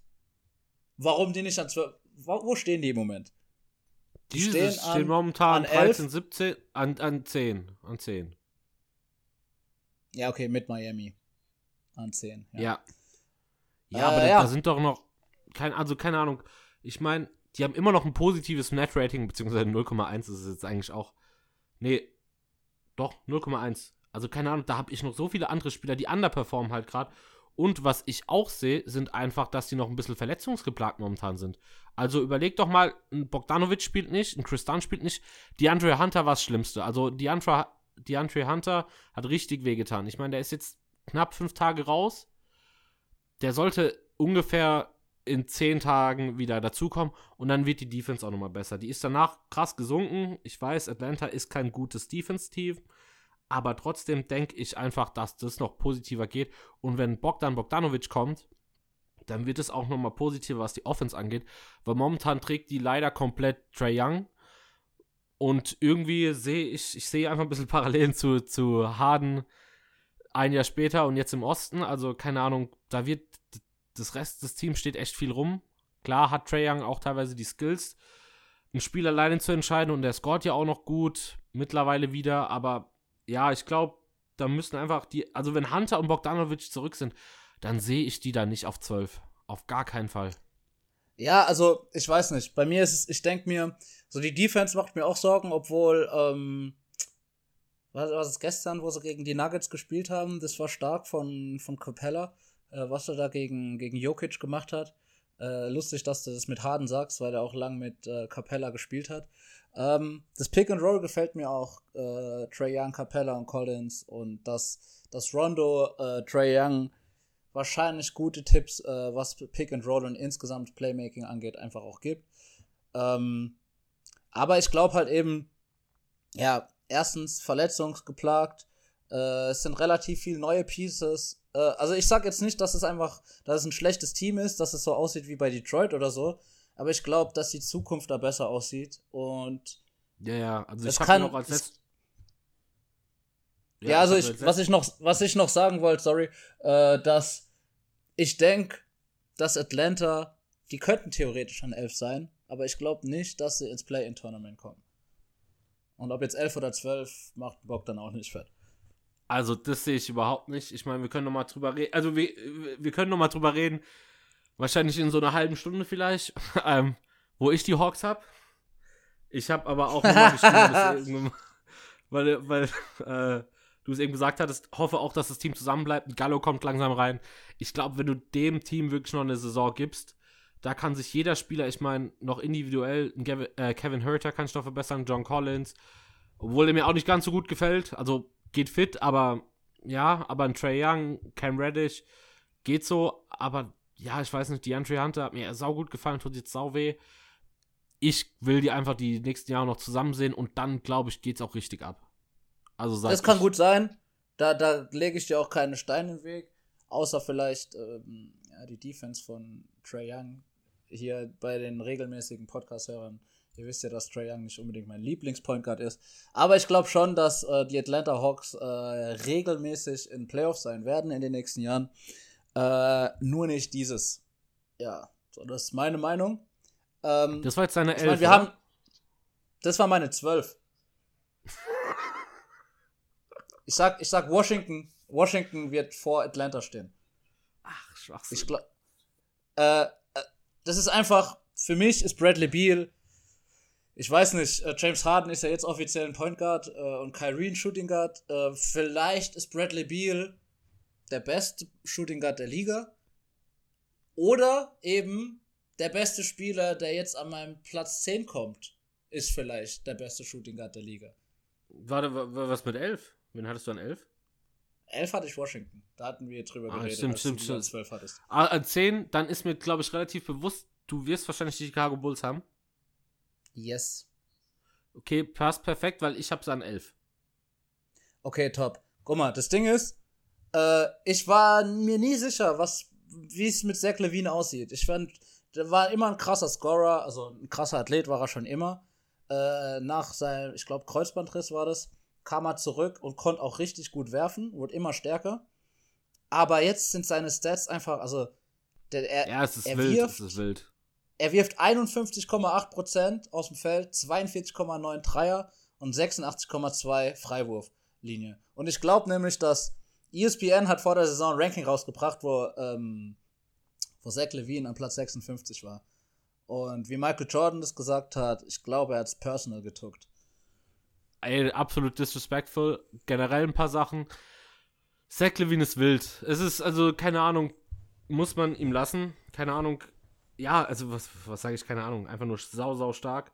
warum die nicht an 12. Wo stehen die im Moment? Die stehen, stehen an, momentan an 13, 11. 17, an, an 10. An 10. Ja, okay, mit Miami. An 10. Ja. Ja, ja äh, aber ja. da sind doch noch. Kein, also, keine Ahnung. Ich meine, die haben immer noch ein positives Net-Rating, beziehungsweise 0,1 ist es jetzt eigentlich auch. Nee, doch, 0,1. Also keine Ahnung, da habe ich noch so viele andere Spieler, die underperformen halt gerade. Und was ich auch sehe, sind einfach, dass die noch ein bisschen verletzungsgeplagt momentan sind. Also überleg doch mal, ein Bogdanovic spielt nicht, ein Kristan spielt nicht. DeAndre Hunter war das Schlimmste. Also DeAndre, DeAndre Hunter hat richtig wehgetan. Ich meine, der ist jetzt knapp fünf Tage raus. Der sollte ungefähr in zehn Tagen wieder dazukommen und dann wird die Defense auch nochmal besser. Die ist danach krass gesunken. Ich weiß, Atlanta ist kein gutes Defense-Team, aber trotzdem denke ich einfach, dass das noch positiver geht. Und wenn Bogdan Bogdanovic kommt, dann wird es auch nochmal positiver, was die Offense angeht, weil momentan trägt die leider komplett Trey Young. Und irgendwie sehe ich, ich sehe einfach ein bisschen Parallelen zu, zu Harden ein Jahr später und jetzt im Osten. Also keine Ahnung, da wird das Rest des Teams steht echt viel rum. Klar hat Trae Young auch teilweise die Skills, ein Spiel alleine zu entscheiden und der scoret ja auch noch gut, mittlerweile wieder, aber ja, ich glaube, da müssen einfach die, also wenn Hunter und Bogdanovic zurück sind, dann sehe ich die da nicht auf 12. Auf gar keinen Fall. Ja, also ich weiß nicht. Bei mir ist es, ich denke mir, so die Defense macht mir auch Sorgen, obwohl, ähm, was war es gestern, wo sie gegen die Nuggets gespielt haben? Das war stark von, von Capella äh, was er da gegen, gegen Jokic gemacht hat. Äh, lustig, dass du das mit Harden sagst, weil er auch lang mit äh, Capella gespielt hat. Ähm, das Pick and Roll gefällt mir auch. Äh, Trey Young, Capella und Collins und dass das Rondo, äh, Trey Young wahrscheinlich gute Tipps, äh, was Pick and Roll und insgesamt Playmaking angeht, einfach auch gibt. Ähm, aber ich glaube halt eben, ja, erstens verletzungsgeplagt, äh, es sind relativ viele neue Pieces. Äh, also ich sag jetzt nicht, dass es einfach, dass es ein schlechtes Team ist, dass es so aussieht wie bei Detroit oder so. Aber ich glaube, dass die Zukunft da besser aussieht. Und ja, ja, also ich kann noch als letztes. Ja, ja, also ich, was ich noch, was ich noch sagen wollte, sorry, äh, dass ich denke, dass Atlanta, die könnten theoretisch an 11 sein, aber ich glaube nicht, dass sie ins Play-In-Tournament kommen. Und ob jetzt 11 oder 12, macht Bock dann auch nicht fett. Also, das sehe ich überhaupt nicht. Ich meine, wir können noch mal drüber reden. Also, wir, wir können noch mal drüber reden. Wahrscheinlich in so einer halben Stunde vielleicht, ähm, wo ich die Hawks habe. Ich habe aber auch nochmal geschrieben, weil, weil äh, du es eben gesagt hattest, hoffe auch, dass das Team zusammenbleibt. Gallo kommt langsam rein. Ich glaube, wenn du dem Team wirklich noch eine Saison gibst, da kann sich jeder Spieler, ich meine, noch individuell, Kevin, äh, Kevin Herter kann sich noch verbessern, John Collins, obwohl er mir auch nicht ganz so gut gefällt. Also geht fit, aber ja, aber ein Trey Young, Cam Reddish geht so, aber ja, ich weiß nicht, die Andre Hunter hat mir sau gut gefallen, tut jetzt sau weh. Ich will die einfach die nächsten Jahre noch zusammen sehen und dann, glaube ich, geht's auch richtig ab. Also Das kann gut sein. Da, da lege ich dir auch keine Steine im Weg. Außer vielleicht ähm, ja, die Defense von Trey Young. Hier bei den regelmäßigen Podcast-Hörern Ihr wisst ja, dass Trey Young nicht unbedingt mein Lieblingspoint Guard ist. Aber ich glaube schon, dass äh, die Atlanta Hawks äh, regelmäßig in Playoffs sein werden in den nächsten Jahren. Äh, nur nicht dieses. Ja, so, das ist meine Meinung. Ähm, das war jetzt deine 11. Ich mein, wir haben, das war meine 12. ich sag, ich sag Washington. Washington wird vor Atlanta stehen. Ach, Schwachsinn. Ich glaub, äh, äh, das ist einfach, für mich ist Bradley Beal ich weiß nicht, äh, James Harden ist ja jetzt offiziell ein Point Guard äh, und Kyrie ein Shooting Guard. Äh, vielleicht ist Bradley Beal der beste Shooting Guard der Liga. Oder eben der beste Spieler, der jetzt an meinem Platz 10 kommt, ist vielleicht der beste Shooting Guard der Liga. Warte, was mit 11? Wen hattest du an 11? 11 hatte ich Washington. Da hatten wir drüber ah, geredet, stimmt, als stimmt, du stimmt. 12 hattest. Ah, an 10, dann ist mir, glaube ich, relativ bewusst, du wirst wahrscheinlich die Chicago Bulls haben. Yes. Okay, passt perfekt, weil ich habe es an 11. Okay, top. Guck mal, das Ding ist, äh, ich war mir nie sicher, was, wie es mit Zach Levine aussieht. Ich fand, der war immer ein krasser Scorer, also ein krasser Athlet war er schon immer. Äh, nach seinem, ich glaube, Kreuzbandriss war das, kam er zurück und konnte auch richtig gut werfen, wurde immer stärker. Aber jetzt sind seine Stats einfach, also, der, er, Ja, es ist er wild, wirft, es ist wild. er wirft 51,8% aus dem Feld, 42,9 Dreier und 86,2 Freiwurflinie. Und ich glaube nämlich, dass ESPN hat vor der Saison ein Ranking rausgebracht, wo, ähm, wo Zach Levine an Platz 56 war. Und wie Michael Jordan das gesagt hat, ich glaube, er hat es personal getuckt. Ey, absolut disrespectful. Generell ein paar Sachen. Zach Levine ist wild. Es ist, also, keine Ahnung, muss man ihm lassen. Keine Ahnung. Ja, also, was, was sage ich? Keine Ahnung. Einfach nur sau, sau stark.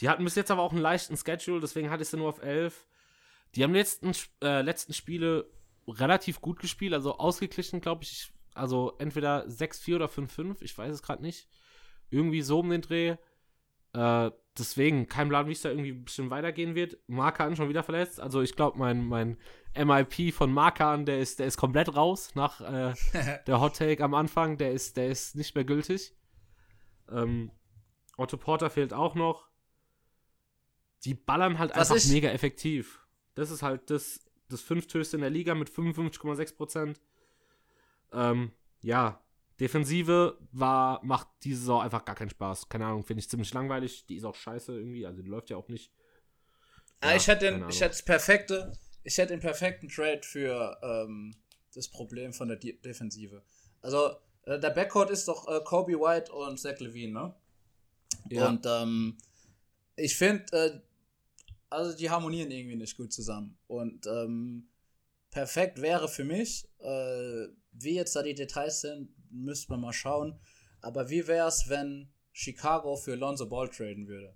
Die hatten bis jetzt aber auch einen leichten Schedule, deswegen hatte ich sie nur auf 11. Die haben letzten, äh, letzten Spiele relativ gut gespielt, also ausgeglichen, glaube ich. Also entweder 6-4 oder 5-5, ich weiß es gerade nicht. Irgendwie so um den Dreh. Äh, deswegen, kein Plan, wie es da irgendwie ein bisschen weitergehen wird. Markan schon wieder verletzt. Also ich glaube, mein, mein MIP von Markan, der ist, der ist komplett raus nach äh, der Hot Take am Anfang. Der ist, der ist nicht mehr gültig. Ähm, Otto Porter fehlt auch noch. Die ballern halt Was einfach ich- mega effektiv. Das ist halt das, das fünfthöchste in der Liga mit 55,6 Prozent. Ähm, ja, Defensive war, macht diese Saison einfach gar keinen Spaß. Keine Ahnung, finde ich ziemlich langweilig. Die ist auch scheiße irgendwie, also die läuft ja auch nicht. Ah, Ja, ich hätte den, ich hätte das perfekte, ich hätte den perfekten Trade für ähm, das Problem von der De Defensive. Also äh, der Backcourt ist doch äh, Kobe White und Zach Levine, ne? Ja. Und ähm, ich finde, äh, also die harmonieren irgendwie nicht gut zusammen. Und ähm, perfekt wäre für mich, äh, wie jetzt da die Details sind, müsste man mal schauen. Aber wie wäre es, wenn Chicago für Lonzo Ball traden würde?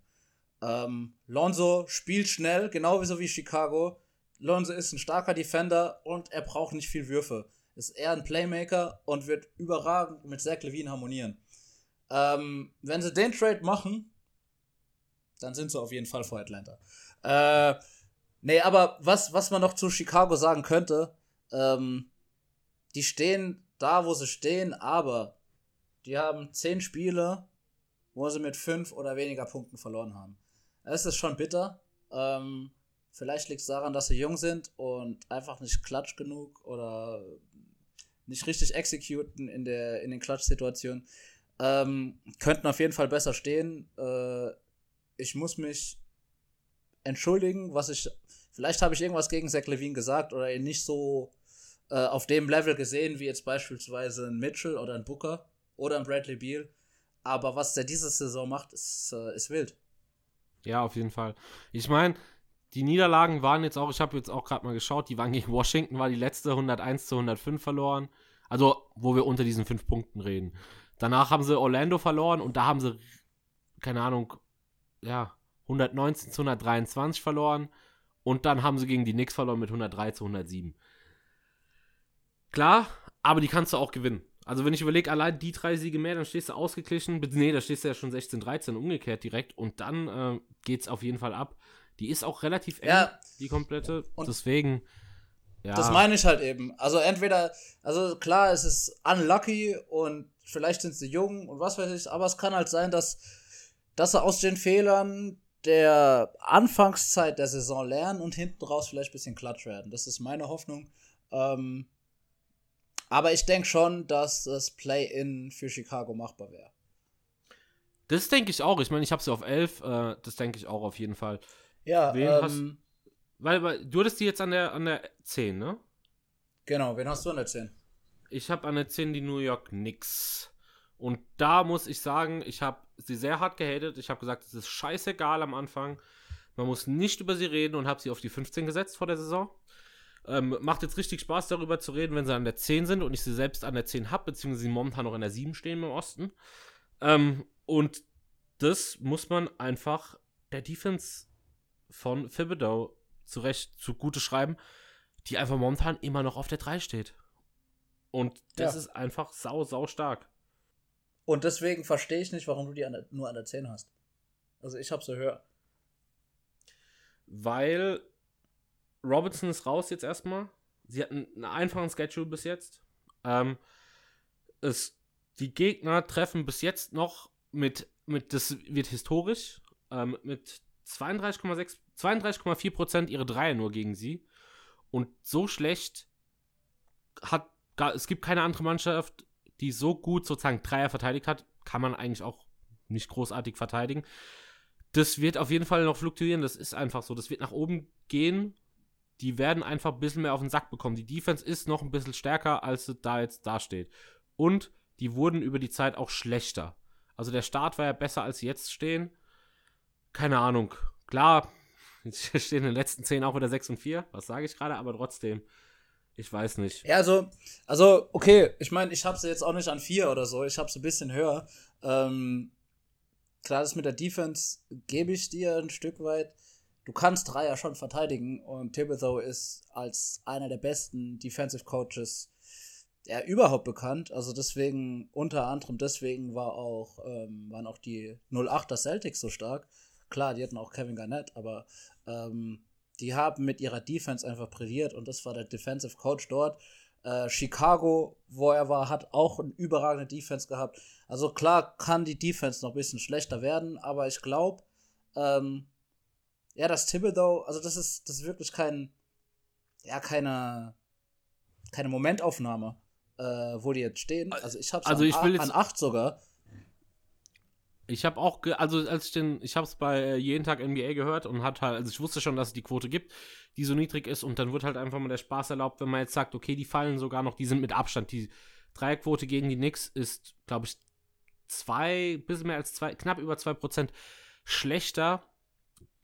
Ähm, Lonzo spielt schnell, genauso wie Chicago. Lonzo ist ein starker Defender und er braucht nicht viel Würfe. Ist eher ein Playmaker und wird überragend mit Zach Levine harmonieren. Ähm, wenn sie den Trade machen, dann sind sie auf jeden Fall vor Atlanta. Äh, nee, aber was, was man noch zu Chicago sagen könnte, ähm, die stehen da, wo sie stehen, aber die haben zehn Spiele, wo sie mit fünf oder weniger Punkten verloren haben. Es ist schon bitter. Ähm, vielleicht liegt es daran, dass sie jung sind und einfach nicht klatsch genug oder nicht richtig executen in, der, in den Klatsch-Situationen. Ähm, könnten auf jeden Fall besser stehen. Äh, ich muss mich entschuldigen, was ich. Vielleicht habe ich irgendwas gegen Zach Levine gesagt oder ihn nicht so äh, auf dem Level gesehen, wie jetzt beispielsweise ein Mitchell oder ein Booker oder ein Bradley Beal. Aber was der diese Saison macht, ist, äh, ist wild. Ja, auf jeden Fall. Ich meine, die Niederlagen waren jetzt auch, ich habe jetzt auch gerade mal geschaut, die waren gegen Washington, war die letzte 101 zu 105 verloren. Also, wo wir unter diesen fünf Punkten reden. Danach haben sie Orlando verloren und da haben sie, keine Ahnung, ja, 119 zu 123 verloren. Und dann haben sie gegen die Knicks verloren mit 103 zu 107. Klar, aber die kannst du auch gewinnen. Also wenn ich überlege, allein die drei Siege mehr, dann stehst du ausgeglichen. Nee, da stehst du ja schon 16-13 umgekehrt direkt. Und dann äh, geht's auf jeden Fall ab. Die ist auch relativ eng, Ja. die komplette. Und- Deswegen, ja. Das meine ich halt eben. Also entweder, also klar, es ist unlucky und vielleicht sind sie jung und was weiß ich, aber es kann halt sein, dass, dass sie aus den Fehlern der Anfangszeit der Saison lernen und hinten raus vielleicht ein bisschen klatsch werden. Das ist meine Hoffnung. Ähm, aber ich denke schon, dass das Play-In für Chicago machbar wäre. Das denke ich auch. Ich meine, ich habe sie auf 11. Äh, das denke ich auch auf jeden Fall. Ja, Wen ähm, Weil, weil du hattest die jetzt an der, an der 10, ne? genau, wen hast du an der 10? Ich habe an der 10 die New York Knicks. Und da muss ich sagen, ich habe sie sehr hart gehatet. Ich habe gesagt, es ist scheißegal am Anfang. Man muss nicht über sie reden und habe sie auf die 15 gesetzt vor der Saison. Ähm, macht jetzt richtig Spaß, darüber zu reden, wenn sie an der 10 sind und ich sie selbst an der 10 habe, beziehungsweise sie momentan noch an der 7 stehen im Osten. Ähm, und das muss man einfach der Defense von Thibodeau zurecht zugute schreiben, die einfach momentan immer noch auf der 3 steht. Und das ja. ist einfach sau, sau stark. Und deswegen verstehe ich nicht, warum du die an der, nur an der 10 hast. Also ich habe sie höher. Weil Robinson ist raus jetzt erstmal. Sie hatten einen einfachen Schedule bis jetzt. Ähm, es, die Gegner treffen bis jetzt noch mit, mit das wird historisch, ähm, mit 32,6, 32,4 Prozent ihre Dreier nur gegen sie. Und so schlecht hat, es gibt keine andere Mannschaft, die so gut sozusagen Dreier verteidigt hat, kann man eigentlich auch nicht großartig verteidigen. Das wird auf jeden Fall noch fluktuieren, das ist einfach so. Das wird nach oben gehen. Die werden einfach ein bisschen mehr auf den Sack bekommen. Die Defense ist noch ein bisschen stärker, als sie da jetzt dasteht. Und die wurden über die Zeit auch schlechter. Also der Start war ja besser, als sie jetzt stehen. Keine Ahnung. Klar, jetzt stehen in den letzten zehn auch wieder 6 und 4. Was sage ich gerade? Aber trotzdem. Ich weiß nicht. Ja, also, also okay, ich meine, ich habe sie jetzt auch nicht an vier oder so, ich habe sie ein bisschen höher. Ähm, klar, das mit der Defense gebe ich dir ein Stück weit. Du kannst Dreier schon verteidigen und Thibodeau ist als einer der besten Defensive Coaches ja, überhaupt bekannt. Also deswegen, unter anderem deswegen war auch, ähm, waren auch die 08er Celtics so stark. Klar, die hatten auch Kevin Garnett, aber ähm, die haben mit ihrer Defense einfach brilliert und das war der Defensive Coach dort. Äh, Chicago, wo er war, hat auch eine überragende Defense gehabt. Also klar kann die Defense noch ein bisschen schlechter werden, aber ich glaube, ähm, ja, das Thibodeau, also das ist, das ist wirklich kein, ja, keine, keine Momentaufnahme, äh, wo die jetzt stehen. Also ich habe also an, ich will an 8 sogar. Ich habe auch, also als ich den, ich habe es bei äh, jeden Tag NBA gehört und hat halt, also ich wusste schon, dass es die Quote gibt, die so niedrig ist und dann wird halt einfach mal der Spaß erlaubt, wenn man jetzt sagt, okay, die fallen sogar noch, die sind mit Abstand, die Dreierquote gegen die Knicks ist, glaube ich, zwei, bisschen mehr als zwei, knapp über zwei Prozent schlechter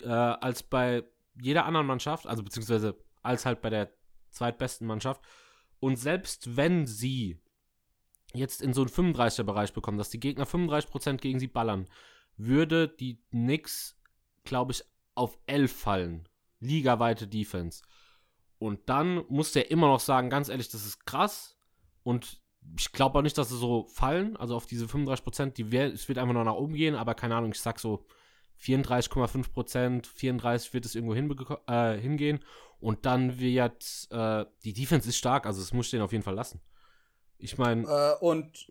äh, als bei jeder anderen Mannschaft, also beziehungsweise als halt bei der zweitbesten Mannschaft. Und selbst wenn sie jetzt in so einen 35er-Bereich bekommen, dass die Gegner 35% gegen sie ballern, würde die Knicks, glaube ich, auf 11 fallen. Ligaweite Defense. Und dann muss der immer noch sagen, ganz ehrlich, das ist krass. Und ich glaube auch nicht, dass sie so fallen. Also auf diese 35%, die wär, es wird einfach noch nach oben gehen, aber keine Ahnung, ich sag so 34,5%, 34 wird es irgendwo äh, hingehen. Und dann wird äh, die Defense ist stark, also es muss den auf jeden Fall lassen. Ich meine. Äh, und.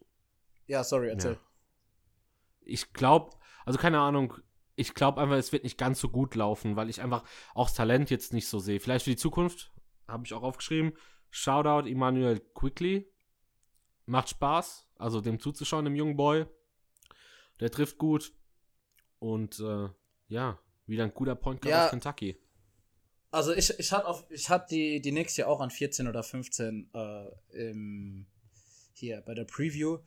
Ja, sorry, erzähl. Ja. Ich glaube, also keine Ahnung, ich glaube einfach, es wird nicht ganz so gut laufen, weil ich einfach auch das Talent jetzt nicht so sehe. Vielleicht für die Zukunft, habe ich auch aufgeschrieben. Shoutout Emmanuel Quickly. Macht Spaß, also dem zuzuschauen, dem jungen Boy. Der trifft gut. Und äh, ja, wieder ein guter Point ja, aus Kentucky. Also ich, ich hatte ich hatte die, die Knicks ja auch an 14 oder 15 äh, im hier bei der Preview.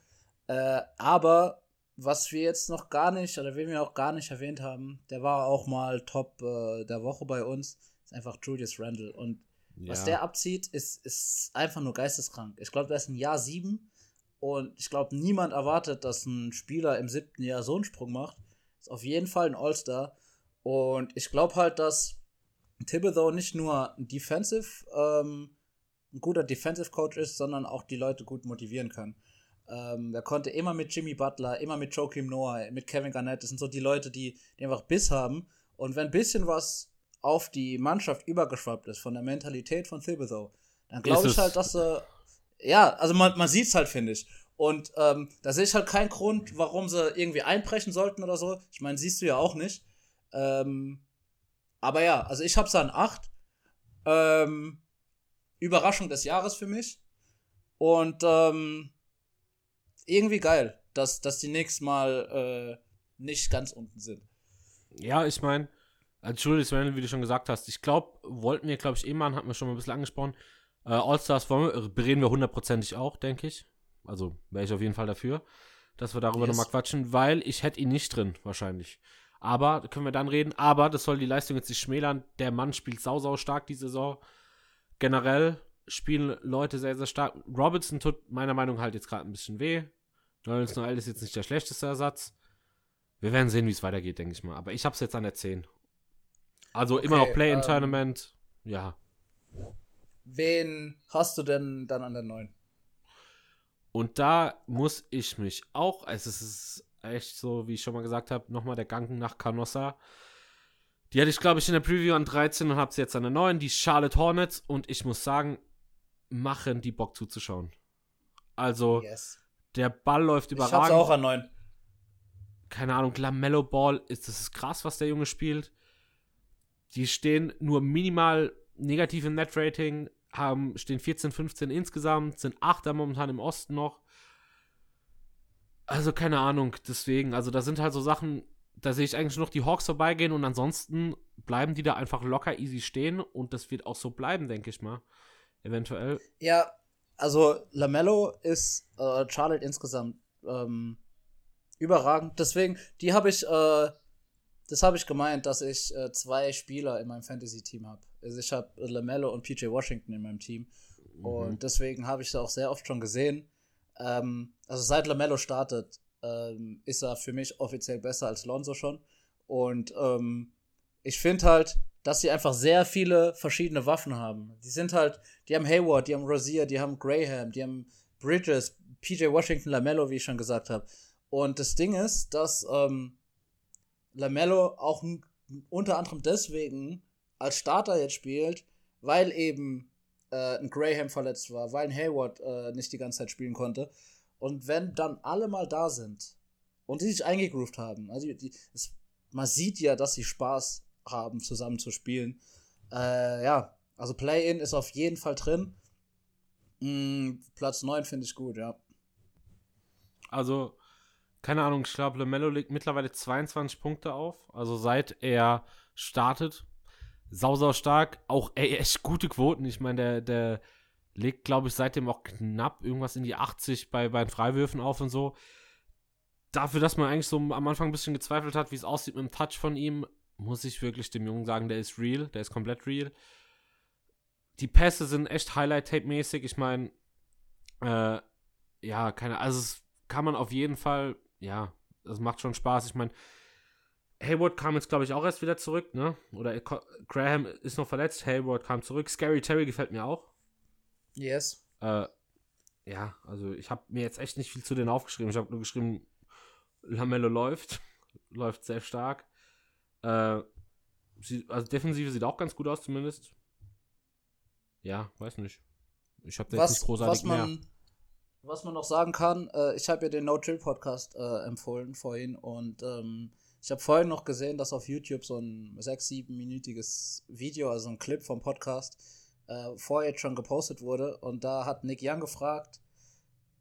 Äh, aber was wir jetzt noch gar nicht, oder wen wir auch gar nicht erwähnt haben, der war auch mal Top äh, der Woche bei uns, ist einfach Julius Randle. Und ja. was der abzieht, ist, ist einfach nur geisteskrank. Ich glaube, der ist im Jahr sieben und ich glaube, niemand erwartet, dass ein Spieler im siebten Jahr so einen Sprung macht. Ist auf jeden Fall ein All-Star. Und ich glaube halt, dass Thibodeau nicht nur ein Defensive ähm, ein guter Defensive Coach ist, sondern auch die Leute gut motivieren kann. Ähm, er konnte immer mit Jimmy Butler, immer mit Joakim Noah, mit Kevin Garnett, das sind so die Leute, die, die einfach Biss haben. Und wenn ein bisschen was auf die Mannschaft übergeschwappt ist, von der Mentalität von Thibodeau, dann glaube ich halt, dass sie, ja, also man, man sieht es halt, finde ich. Und ähm, da sehe ich halt keinen Grund, warum sie irgendwie einbrechen sollten oder so. Ich meine, siehst du ja auch nicht. Ähm, aber ja, also ich habe es an 8. Ähm, Überraschung des Jahres für mich. Und ähm, irgendwie geil, dass, dass die Knicks mal äh, nicht ganz unten sind. Ja, ich meine, als Julius Randle, wie du schon gesagt hast, ich glaube, wollten wir, glaube ich, eh mal, hatten wir schon mal ein bisschen angesprochen. Äh, All-Stars bereden wir hundertprozentig auch, denke ich. Also wäre ich auf jeden Fall dafür. dass wir darüber Yes. nochmal quatschen, weil ich hätte ihn nicht drin, wahrscheinlich. Aber, können wir dann reden, aber das soll die Leistung jetzt nicht schmälern. Der Mann spielt sau, sau stark die Saison. Generell spielen Leute sehr, sehr stark. Robinson tut meiner Meinung nach halt jetzt gerade ein bisschen weh. Nerlens Noel ist jetzt nicht der schlechteste Ersatz. Wir werden sehen, wie es weitergeht, denke ich mal. Aber ich habe es jetzt an der 10. Also immer Okay, noch Play in ähm, Tournament. Ja. Wen hast du denn dann an der 9? Und da muss ich mich auch, also es ist echt so, wie ich schon mal gesagt habe, nochmal der Gang nach Canossa. Die hatte ich, glaube ich, in der Preview an 13 und habe sie jetzt an der 9, die Charlotte Hornets. Und ich muss sagen, machen die Bock zuzuschauen. Also, Yes. der Ball läuft Ich hab's überragend. auch an 9. keine Ahnung, Lamello Ball, ist das ist krass, was der Junge spielt. Die stehen nur minimal negativ im Net-Rating, haben, stehen 14, 15 insgesamt, sind Achter momentan im Osten noch. Also keine Ahnung, deswegen, also da sind halt so Sachen, da sehe ich eigentlich noch die Hawks vorbeigehen und ansonsten bleiben die da einfach locker easy stehen und das wird auch so bleiben, denke ich mal. Eventuell. Ja, also Lamello ist äh, Charlotte insgesamt ähm, überragend. Deswegen, die habe ich, äh, das habe ich gemeint, dass ich äh, zwei Spieler in meinem Fantasy-Team habe. Also ich habe Lamello und PJ Washington in meinem Team. Und deswegen habe ich sie auch sehr oft schon gesehen. Ähm, also seit Lamello startet, ähm, ist er für mich offiziell besser als Lonzo schon. Und ähm, ich finde halt, dass sie einfach sehr viele verschiedene Waffen haben. Die sind halt, die haben Hayward, die haben Rozier, die haben Graham, die haben Bridges, PJ Washington, Lamello, wie ich schon gesagt habe. Und das Ding ist, dass ähm, Lamello auch unter anderem deswegen als Starter jetzt spielt, weil eben äh, ein Graham verletzt war, weil ein Hayward äh, nicht die ganze Zeit spielen konnte. Und wenn dann alle mal da sind und die sich eingegroovt haben, also die, es, man sieht ja, dass sie Spaß haben, zusammen zu spielen. Äh, ja, also Play-In ist auf jeden Fall drin. Mm, Platz 9 finde ich gut, ja. Also, keine Ahnung, ich glaube, LeMelo legt mittlerweile 22 Punkte auf. Also seit er startet. Sau, sau stark. Auch ey, echt gute Quoten. Ich meine, der, der legt, glaube ich, seitdem auch knapp irgendwas in die 80 bei, bei den Freiwürfen auf und so. Dafür, dass man eigentlich so am Anfang ein bisschen gezweifelt hat, wie es aussieht mit dem Touch von ihm, muss ich wirklich dem Jungen sagen, der ist real, der ist komplett real. Die Pässe sind echt Highlight-Tape-mäßig. Ich meine, äh, ja, keine, also es kann man auf jeden Fall, ja, das macht schon Spaß. Ich meine, Hayward kam jetzt, glaube ich, auch erst wieder zurück, ne? Oder Graham ist noch verletzt, Hayward kam zurück. Scary Terry gefällt mir auch. Yes. Äh, ja, also ich habe mir jetzt echt nicht viel zu denen aufgeschrieben. Ich habe nur geschrieben, Lamello läuft, läuft sehr stark. Äh, sie, also Defensive sieht auch ganz gut aus zumindest. Ja, weiß nicht. Ich habe da jetzt nicht großartig was, man, mehr. was man noch sagen kann, äh, ich habe ja den No Chill Podcast äh, empfohlen vorhin und ähm, ich habe vorhin noch gesehen, dass auf YouTube so ein sechs, siebenminütiges Video, also ein Clip vom Podcast, äh, vorher jetzt schon gepostet wurde und da hat Nick Young gefragt,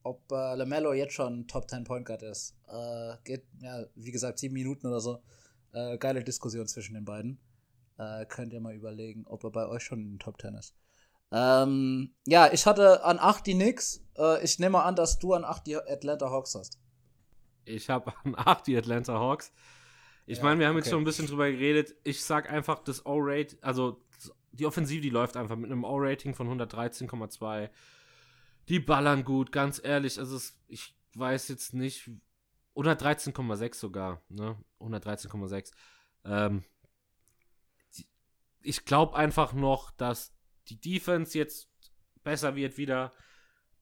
ob äh, LaMelo jetzt schon Top 10 Point Guard ist. Äh, geht, ja, wie gesagt, sieben Minuten oder so. Äh, geile Diskussion zwischen den beiden. Äh, könnt ihr mal überlegen, ob er bei euch schon in Top 10 ist. Ähm, ja, ich hatte an 8 die Knicks. Äh, ich nehme an, dass du an 8 die Atlanta Hawks hast. Ich habe an 8 die Atlanta Hawks. Ich Ja, meine, wir haben jetzt okay. schon ein bisschen drüber geredet. Ich sag einfach, das O-Rate, also die Offensive, die läuft einfach mit einem O-Rating von 113,2. Die ballern gut, ganz ehrlich. Also es, ich weiß jetzt nicht. 113,6 sogar, ne? 113,6. Ähm, ich glaube einfach noch, dass die Defense jetzt besser wird wieder.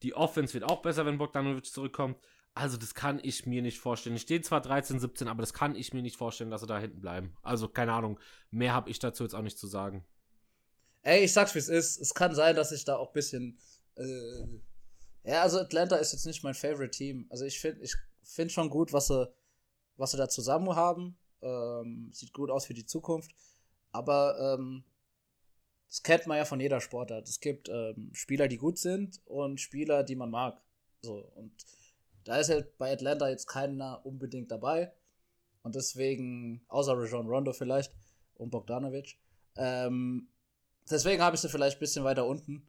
Die Offense wird auch besser, wenn Bogdanovic zurückkommt. Also, das kann ich mir nicht vorstellen. Ich stehe zwar 13, 17, aber das kann ich mir nicht vorstellen, dass sie da hinten bleiben. Also, keine Ahnung. Mehr habe ich dazu jetzt auch nicht zu sagen. Ey, ich sag's wie es ist. Es kann sein, dass ich da auch ein bisschen. Äh, ja, also Atlanta ist jetzt nicht mein Favorite Team. Also ich finde ich find schon gut, was sie, was sie da zusammen haben. Ähm, sieht gut aus für die Zukunft. Aber ähm, das kennt man ja von jeder Sportart. Es gibt ähm, Spieler, die gut sind und Spieler, die man mag. So, und da ist halt bei Atlanta jetzt keiner unbedingt dabei. Und deswegen, außer Rajon Rondo vielleicht und Bogdanovic. Ähm, deswegen habe ich sie vielleicht ein bisschen weiter unten.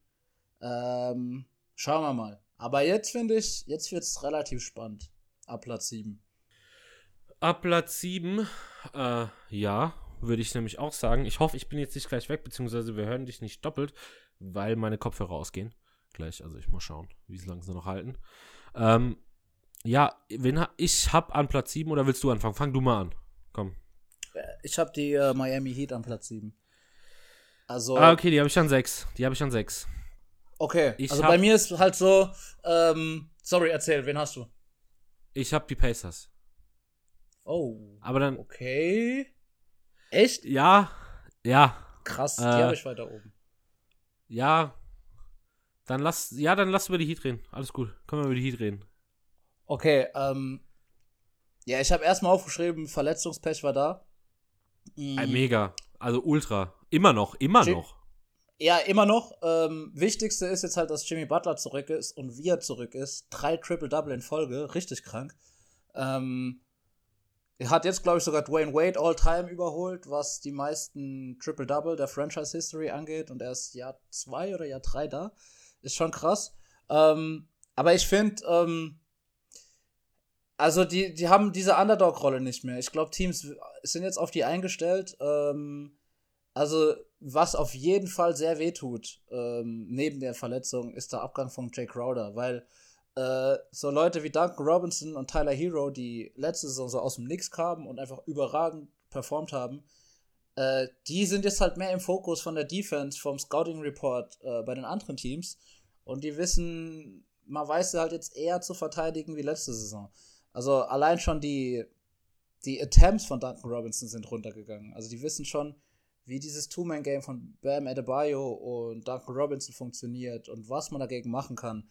Ähm, schauen wir mal. Aber jetzt finde ich, jetzt wird es relativ spannend. ab Platz 7. Ab Platz 7, äh, ja, würde ich nämlich auch sagen. Ich hoffe, ich bin jetzt nicht gleich weg, beziehungsweise wir hören dich nicht doppelt, weil meine Kopfhörer ausgehen. Gleich, also ich muss schauen, wie lange sie noch halten. Ähm, ja, wen ich habe an Platz 7 oder willst du anfangen? Fang du mal an. Komm. Ich habe die äh, Miami Heat an Platz 7. Also. Ah, okay, die habe ich an 6. Die habe ich an 6. Okay, ich also bei mir ist halt so, ähm, sorry, erzähl, wen hast du? Ich habe die Pacers. Oh. Aber dann. Okay. Echt? Ja, ja. Krass, die äh, habe ich weiter oben. Ja. Dann lass, ja, dann lass über die Heat reden. Alles gut. Können wir über die Heat reden. Okay, ähm. Ja, ich habe erstmal aufgeschrieben, Verletzungspech war da. Mhm. Ein Mega. Also ultra. Immer noch, immer Jim noch. Ja, immer noch. Ähm, wichtigste ist jetzt halt, dass Jimmy Butler zurück ist und wie er zurück ist. Drei Triple-Double in Folge. Richtig krank. Ähm, er hat jetzt, glaube ich, sogar Dwayne Wade all-time überholt, was die meisten Triple-Double der Franchise-History angeht. Und er ist Jahr zwei oder Jahr drei da. Ist schon krass. Ähm, aber ich finde, ähm, also die, die haben diese Underdog-Rolle nicht mehr. Ich glaube, Teams sind jetzt auf die eingestellt. Ähm, also, was auf jeden Fall sehr wehtut, ähm, neben der Verletzung, ist der Abgang von Jay Crowder, weil äh, so Leute wie Duncan Robinson und Tyler Hero, die letzte Saison so aus dem Nix kamen und einfach überragend performt haben, äh, die sind jetzt halt mehr im Fokus von der Defense, vom Scouting Report äh, bei den anderen Teams. Und die wissen, man weiß sie halt jetzt eher zu verteidigen wie letzte Saison. Also allein schon die, die Attempts von Duncan Robinson sind runtergegangen. Also die wissen schon, wie dieses Two-Man-Game von Bam Adebayo und Duncan Robinson funktioniert und was man dagegen machen kann.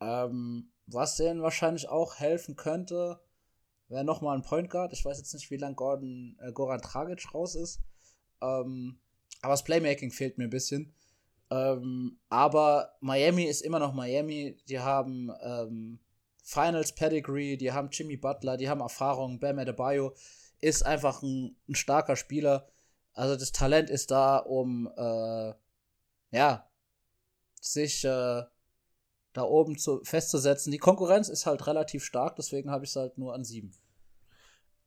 Ähm, was denen wahrscheinlich auch helfen könnte, wäre nochmal ein Point Guard. Ich weiß jetzt nicht, wie lange Gordon, äh, Goran Dragic raus ist. Ähm, aber das Playmaking fehlt mir ein bisschen. Ähm, aber Miami ist immer noch Miami. Die haben ähm, Finals Pedigree, die haben Jimmy Butler, die haben Erfahrung. Bam Adebayo ist einfach ein, ein starker Spieler. Also das Talent ist da, um äh, ja sich äh, da oben zu, festzusetzen. Die Konkurrenz ist halt relativ stark, deswegen habe ich es halt nur an sieben.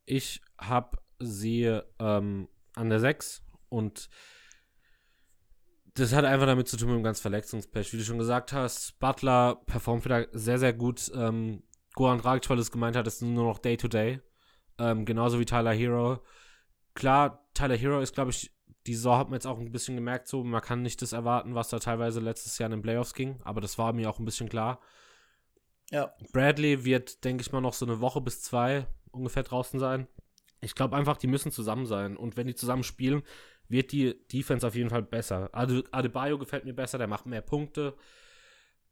Ich habe sie ähm, an der sechs und das hat einfach damit zu tun mit dem ganz Verletzungspech. Wie du schon gesagt hast, Butler performt wieder sehr, sehr gut. Ähm, Goran Dragic, weil es gemeint hat, ist nur noch Day-to-Day. -Day. Ähm, genauso wie Tyler Hero. Klar, Tyler Hero ist, glaube ich, die Saison hat man jetzt auch ein bisschen gemerkt, so, man kann nicht das erwarten, was da teilweise letztes Jahr in den Playoffs ging, aber das war mir auch ein bisschen klar. Ja. Bradley wird, denke ich mal, noch so eine Woche bis zwei ungefähr draußen sein. Ich glaube einfach, die müssen zusammen sein. Und wenn die zusammen spielen, wird die Defense auf jeden Fall besser. Ade Adebayo gefällt mir besser, der macht mehr Punkte.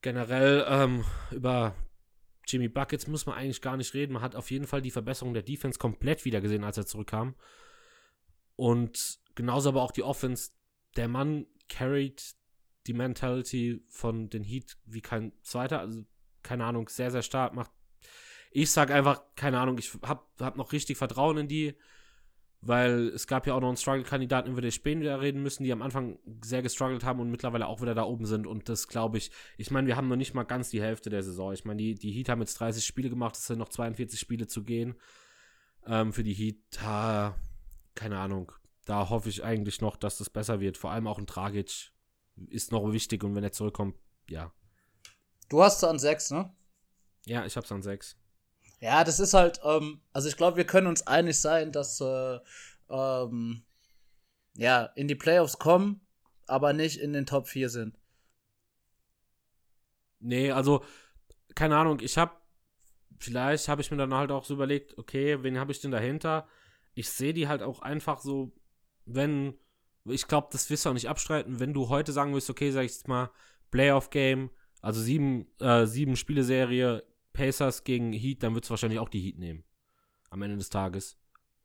Generell ähm, über Jimmy Buckets muss man eigentlich gar nicht reden. Man hat auf jeden Fall die Verbesserung der Defense komplett wieder gesehen, als er zurückkam. Und genauso aber auch die Offense. Der Mann carried die Mentality von den Heat wie kein zweiter. Also, keine Ahnung, sehr, sehr stark. Macht. Ich sag einfach, keine Ahnung, ich hab, hab noch richtig Vertrauen in die, weil es gab ja auch noch einen Struggle-Kandidaten, über den wir später reden müssen, die am Anfang sehr gestruggelt haben und mittlerweile auch wieder da oben sind. Und das glaube ich, ich meine, wir haben noch nicht mal ganz die Hälfte der Saison. Ich meine, die, die Heat haben jetzt 30 Spiele gemacht, es sind noch 42 Spiele zu gehen. Ähm, für die Heat, ha, keine Ahnung da hoffe ich eigentlich noch, dass das besser wird. Vor allem auch ein Tragic ist noch wichtig und wenn er zurückkommt, ja. Du hast es an sechs, ne? Ja, ich hab's an sechs. Ja, das ist halt, ähm, also ich glaube, wir können uns einig sein, dass äh, ähm, ja, in die Playoffs kommen, aber nicht in den Top 4 sind. Nee, also, keine Ahnung, ich hab, vielleicht habe ich mir dann halt auch so überlegt, okay, wen habe ich denn dahinter? Ich sehe die halt auch einfach so wenn, ich glaube, das wirst du auch nicht abstreiten, wenn du heute sagen willst, okay, sag ich jetzt mal, Playoff-Game, also sieben, äh, sieben Spiele-Serie, Pacers gegen Heat, dann würdest du wahrscheinlich auch die Heat nehmen. Am Ende des Tages.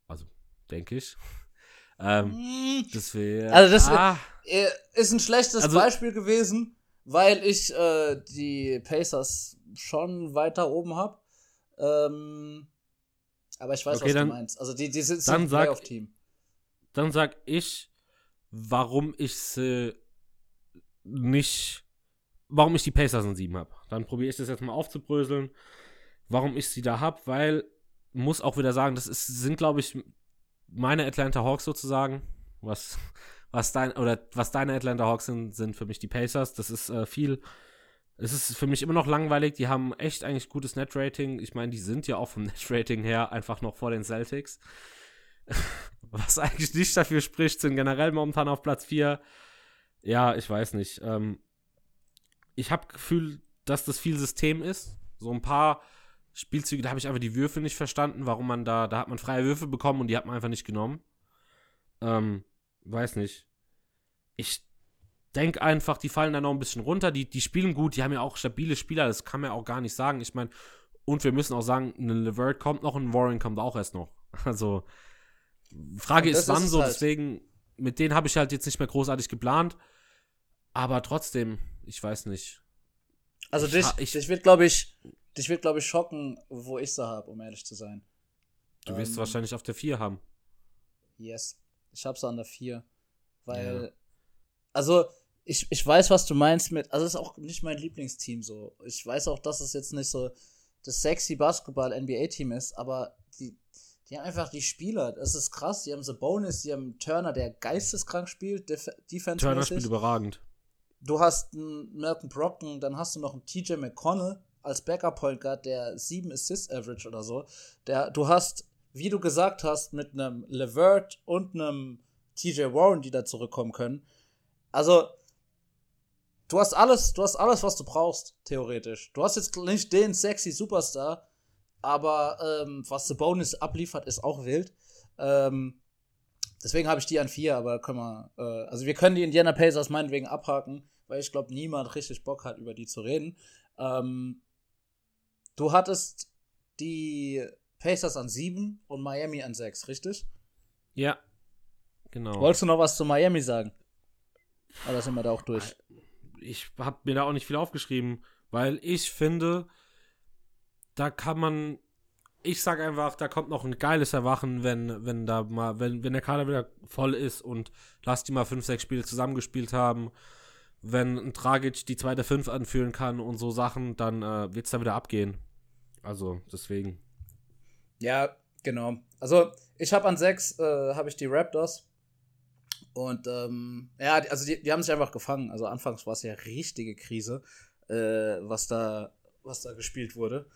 Also, denke ich. ähm, hm. das wäre. Also, das ah, äh, ist ein schlechtes also, Beispiel gewesen, weil ich äh, die Pacers schon weiter oben habe. Ähm, aber ich weiß, okay, was dann, du meinst. Also, die, die sind, sind ein Playoff-Team dann sag ich, warum ich sie nicht, warum ich die Pacers in 7 habe. Dann probiere ich das jetzt mal aufzubröseln. warum ich sie da habe, weil, muss auch wieder sagen, das ist, sind, glaube ich, meine Atlanta Hawks sozusagen. Was, was dein, oder was deine Atlanta Hawks sind, sind für mich die Pacers. Das ist äh, viel. Es ist für mich immer noch langweilig. Die haben echt eigentlich gutes Net-Rating. Ich meine, die sind ja auch vom Net-Rating her einfach noch vor den Celtics. was eigentlich nicht dafür spricht, sind generell momentan auf Platz 4. Ja, ich weiß nicht. Ähm, ich habe Gefühl, dass das viel System ist. So ein paar Spielzüge, da habe ich einfach die Würfe nicht verstanden, warum man da, da hat man freie Würfe bekommen und die hat man einfach nicht genommen. Ähm, weiß nicht. Ich denke einfach, die fallen da noch ein bisschen runter. Die, die spielen gut, die haben ja auch stabile Spieler, das kann man auch gar nicht sagen. Ich meine, und wir müssen auch sagen, ein Levert kommt noch, ein Warren kommt auch erst noch. Also, Frage ist wann ist so, halt. deswegen, mit denen habe ich halt jetzt nicht mehr großartig geplant. Aber trotzdem, ich weiß nicht. Also ich, dich, ich, dich wird, glaube ich, dich wird, glaube ich, schocken, wo ich sie habe, um ehrlich zu sein. Du wirst ähm, wahrscheinlich auf der 4 haben. Yes. Ich habe sie an der 4. Weil, ja. also, ich, ich weiß, was du meinst mit, also es ist auch nicht mein Lieblingsteam so. Ich weiß auch, dass es jetzt nicht so das sexy Basketball-NBA-Team ist, aber die, die haben einfach die Spieler. Das ist krass. Die haben so Bonus, die haben Turner, der geisteskrank spielt, Def Defense. Turner spielt überragend. Du hast einen Malcolm Brocken, dann hast du noch einen TJ McConnell als Backup Point Guard, der 7 Assist Average oder so. Der, du hast, wie du gesagt hast, mit einem Levert und einem TJ Warren, die da zurückkommen können. Also, du hast alles, du hast alles, was du brauchst, theoretisch. Du hast jetzt nicht den sexy Superstar, aber ähm, was The Bonus abliefert, ist auch wild. Ähm, deswegen habe ich die an vier, aber können wir, äh, also wir können die Indiana Pacers meinetwegen abhaken, weil ich glaube, niemand richtig Bock hat, über die zu reden. Ähm, du hattest die Pacers an sieben und Miami an sechs, richtig? Ja, genau. Wolltest du noch was zu Miami sagen? Oder sind wir da auch durch? Ich habe mir da auch nicht viel aufgeschrieben, weil ich finde, da kann man, ich sag einfach, da kommt noch ein geiles Erwachen, wenn, wenn da mal, wenn, wenn der Kader wieder voll ist und lass die mal fünf, sechs Spiele zusammengespielt haben. Wenn ein Tragic die zweite Fünf anführen kann und so Sachen, dann äh, wird es da wieder abgehen. Also, deswegen. Ja, genau. Also, ich habe an sechs, äh, habe ich die Raptors. Und, ähm, ja, also die, die haben sich einfach gefangen. Also, anfangs war es ja richtige Krise, äh, was da, was da gespielt wurde.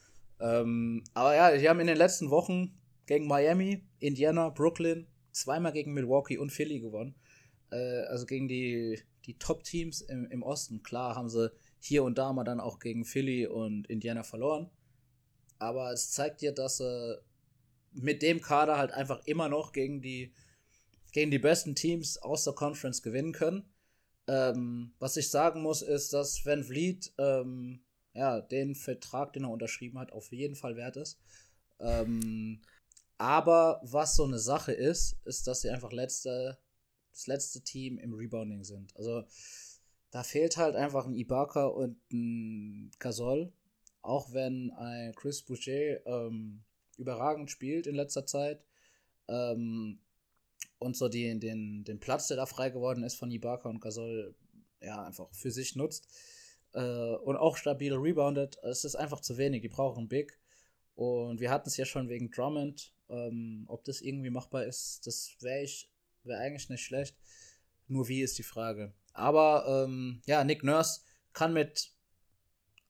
Ähm, aber ja, die haben in den letzten Wochen gegen Miami, Indiana, Brooklyn, zweimal gegen Milwaukee und Philly gewonnen. Äh, also gegen die, die Top-Teams im, im Osten. Klar haben sie hier und da mal dann auch gegen Philly und Indiana verloren. Aber es zeigt dir, dass sie mit dem Kader halt einfach immer noch gegen die, gegen die besten Teams aus der Conference gewinnen können. Ähm, was ich sagen muss, ist, dass Van Vliet ähm, ja, den Vertrag, den er unterschrieben hat, auf jeden Fall wert ist. Ähm, aber was so eine Sache ist, ist, dass sie einfach letzte, das letzte Team im Rebounding sind. Also da fehlt halt einfach ein Ibaka und ein Gasol. Auch wenn ein Chris Boucher ähm, überragend spielt in letzter Zeit. Ähm, und so die, den, den Platz, der da frei geworden ist von Ibaka und Gasol, ja, einfach für sich nutzt äh, und auch stabil reboundet. Es ist einfach zu wenig. Die brauchen Big. Und wir hatten es ja schon wegen Drummond. Ähm, ob das irgendwie machbar ist, das wäre wäre eigentlich nicht schlecht. Nur wie ist die Frage. Aber ähm, ja, Nick Nurse kann mit,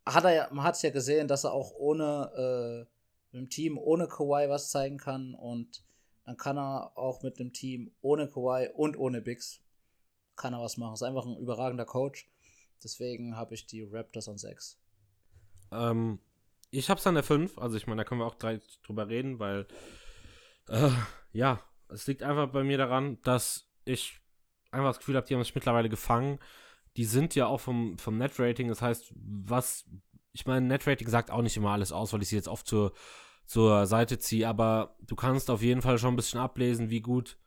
hat er man hat es ja gesehen, dass er auch ohne äh, mit dem Team ohne Kawhi was zeigen kann und dann kann er auch mit dem Team ohne Kawhi und ohne Bigs kann er was machen. Ist einfach ein überragender Coach. Deswegen habe ich die Raptors an 6. Ähm, ich habe es an der 5. Also ich meine, da können wir auch drei drüber reden, weil äh, ja, es liegt einfach bei mir daran, dass ich einfach das Gefühl habe, die haben sich mittlerweile gefangen. Die sind ja auch vom, vom Net-Rating, das heißt, was, ich meine, Net-Rating sagt auch nicht immer alles aus, weil ich sie jetzt oft zur, zur Seite ziehe, aber du kannst auf jeden Fall schon ein bisschen ablesen, wie gut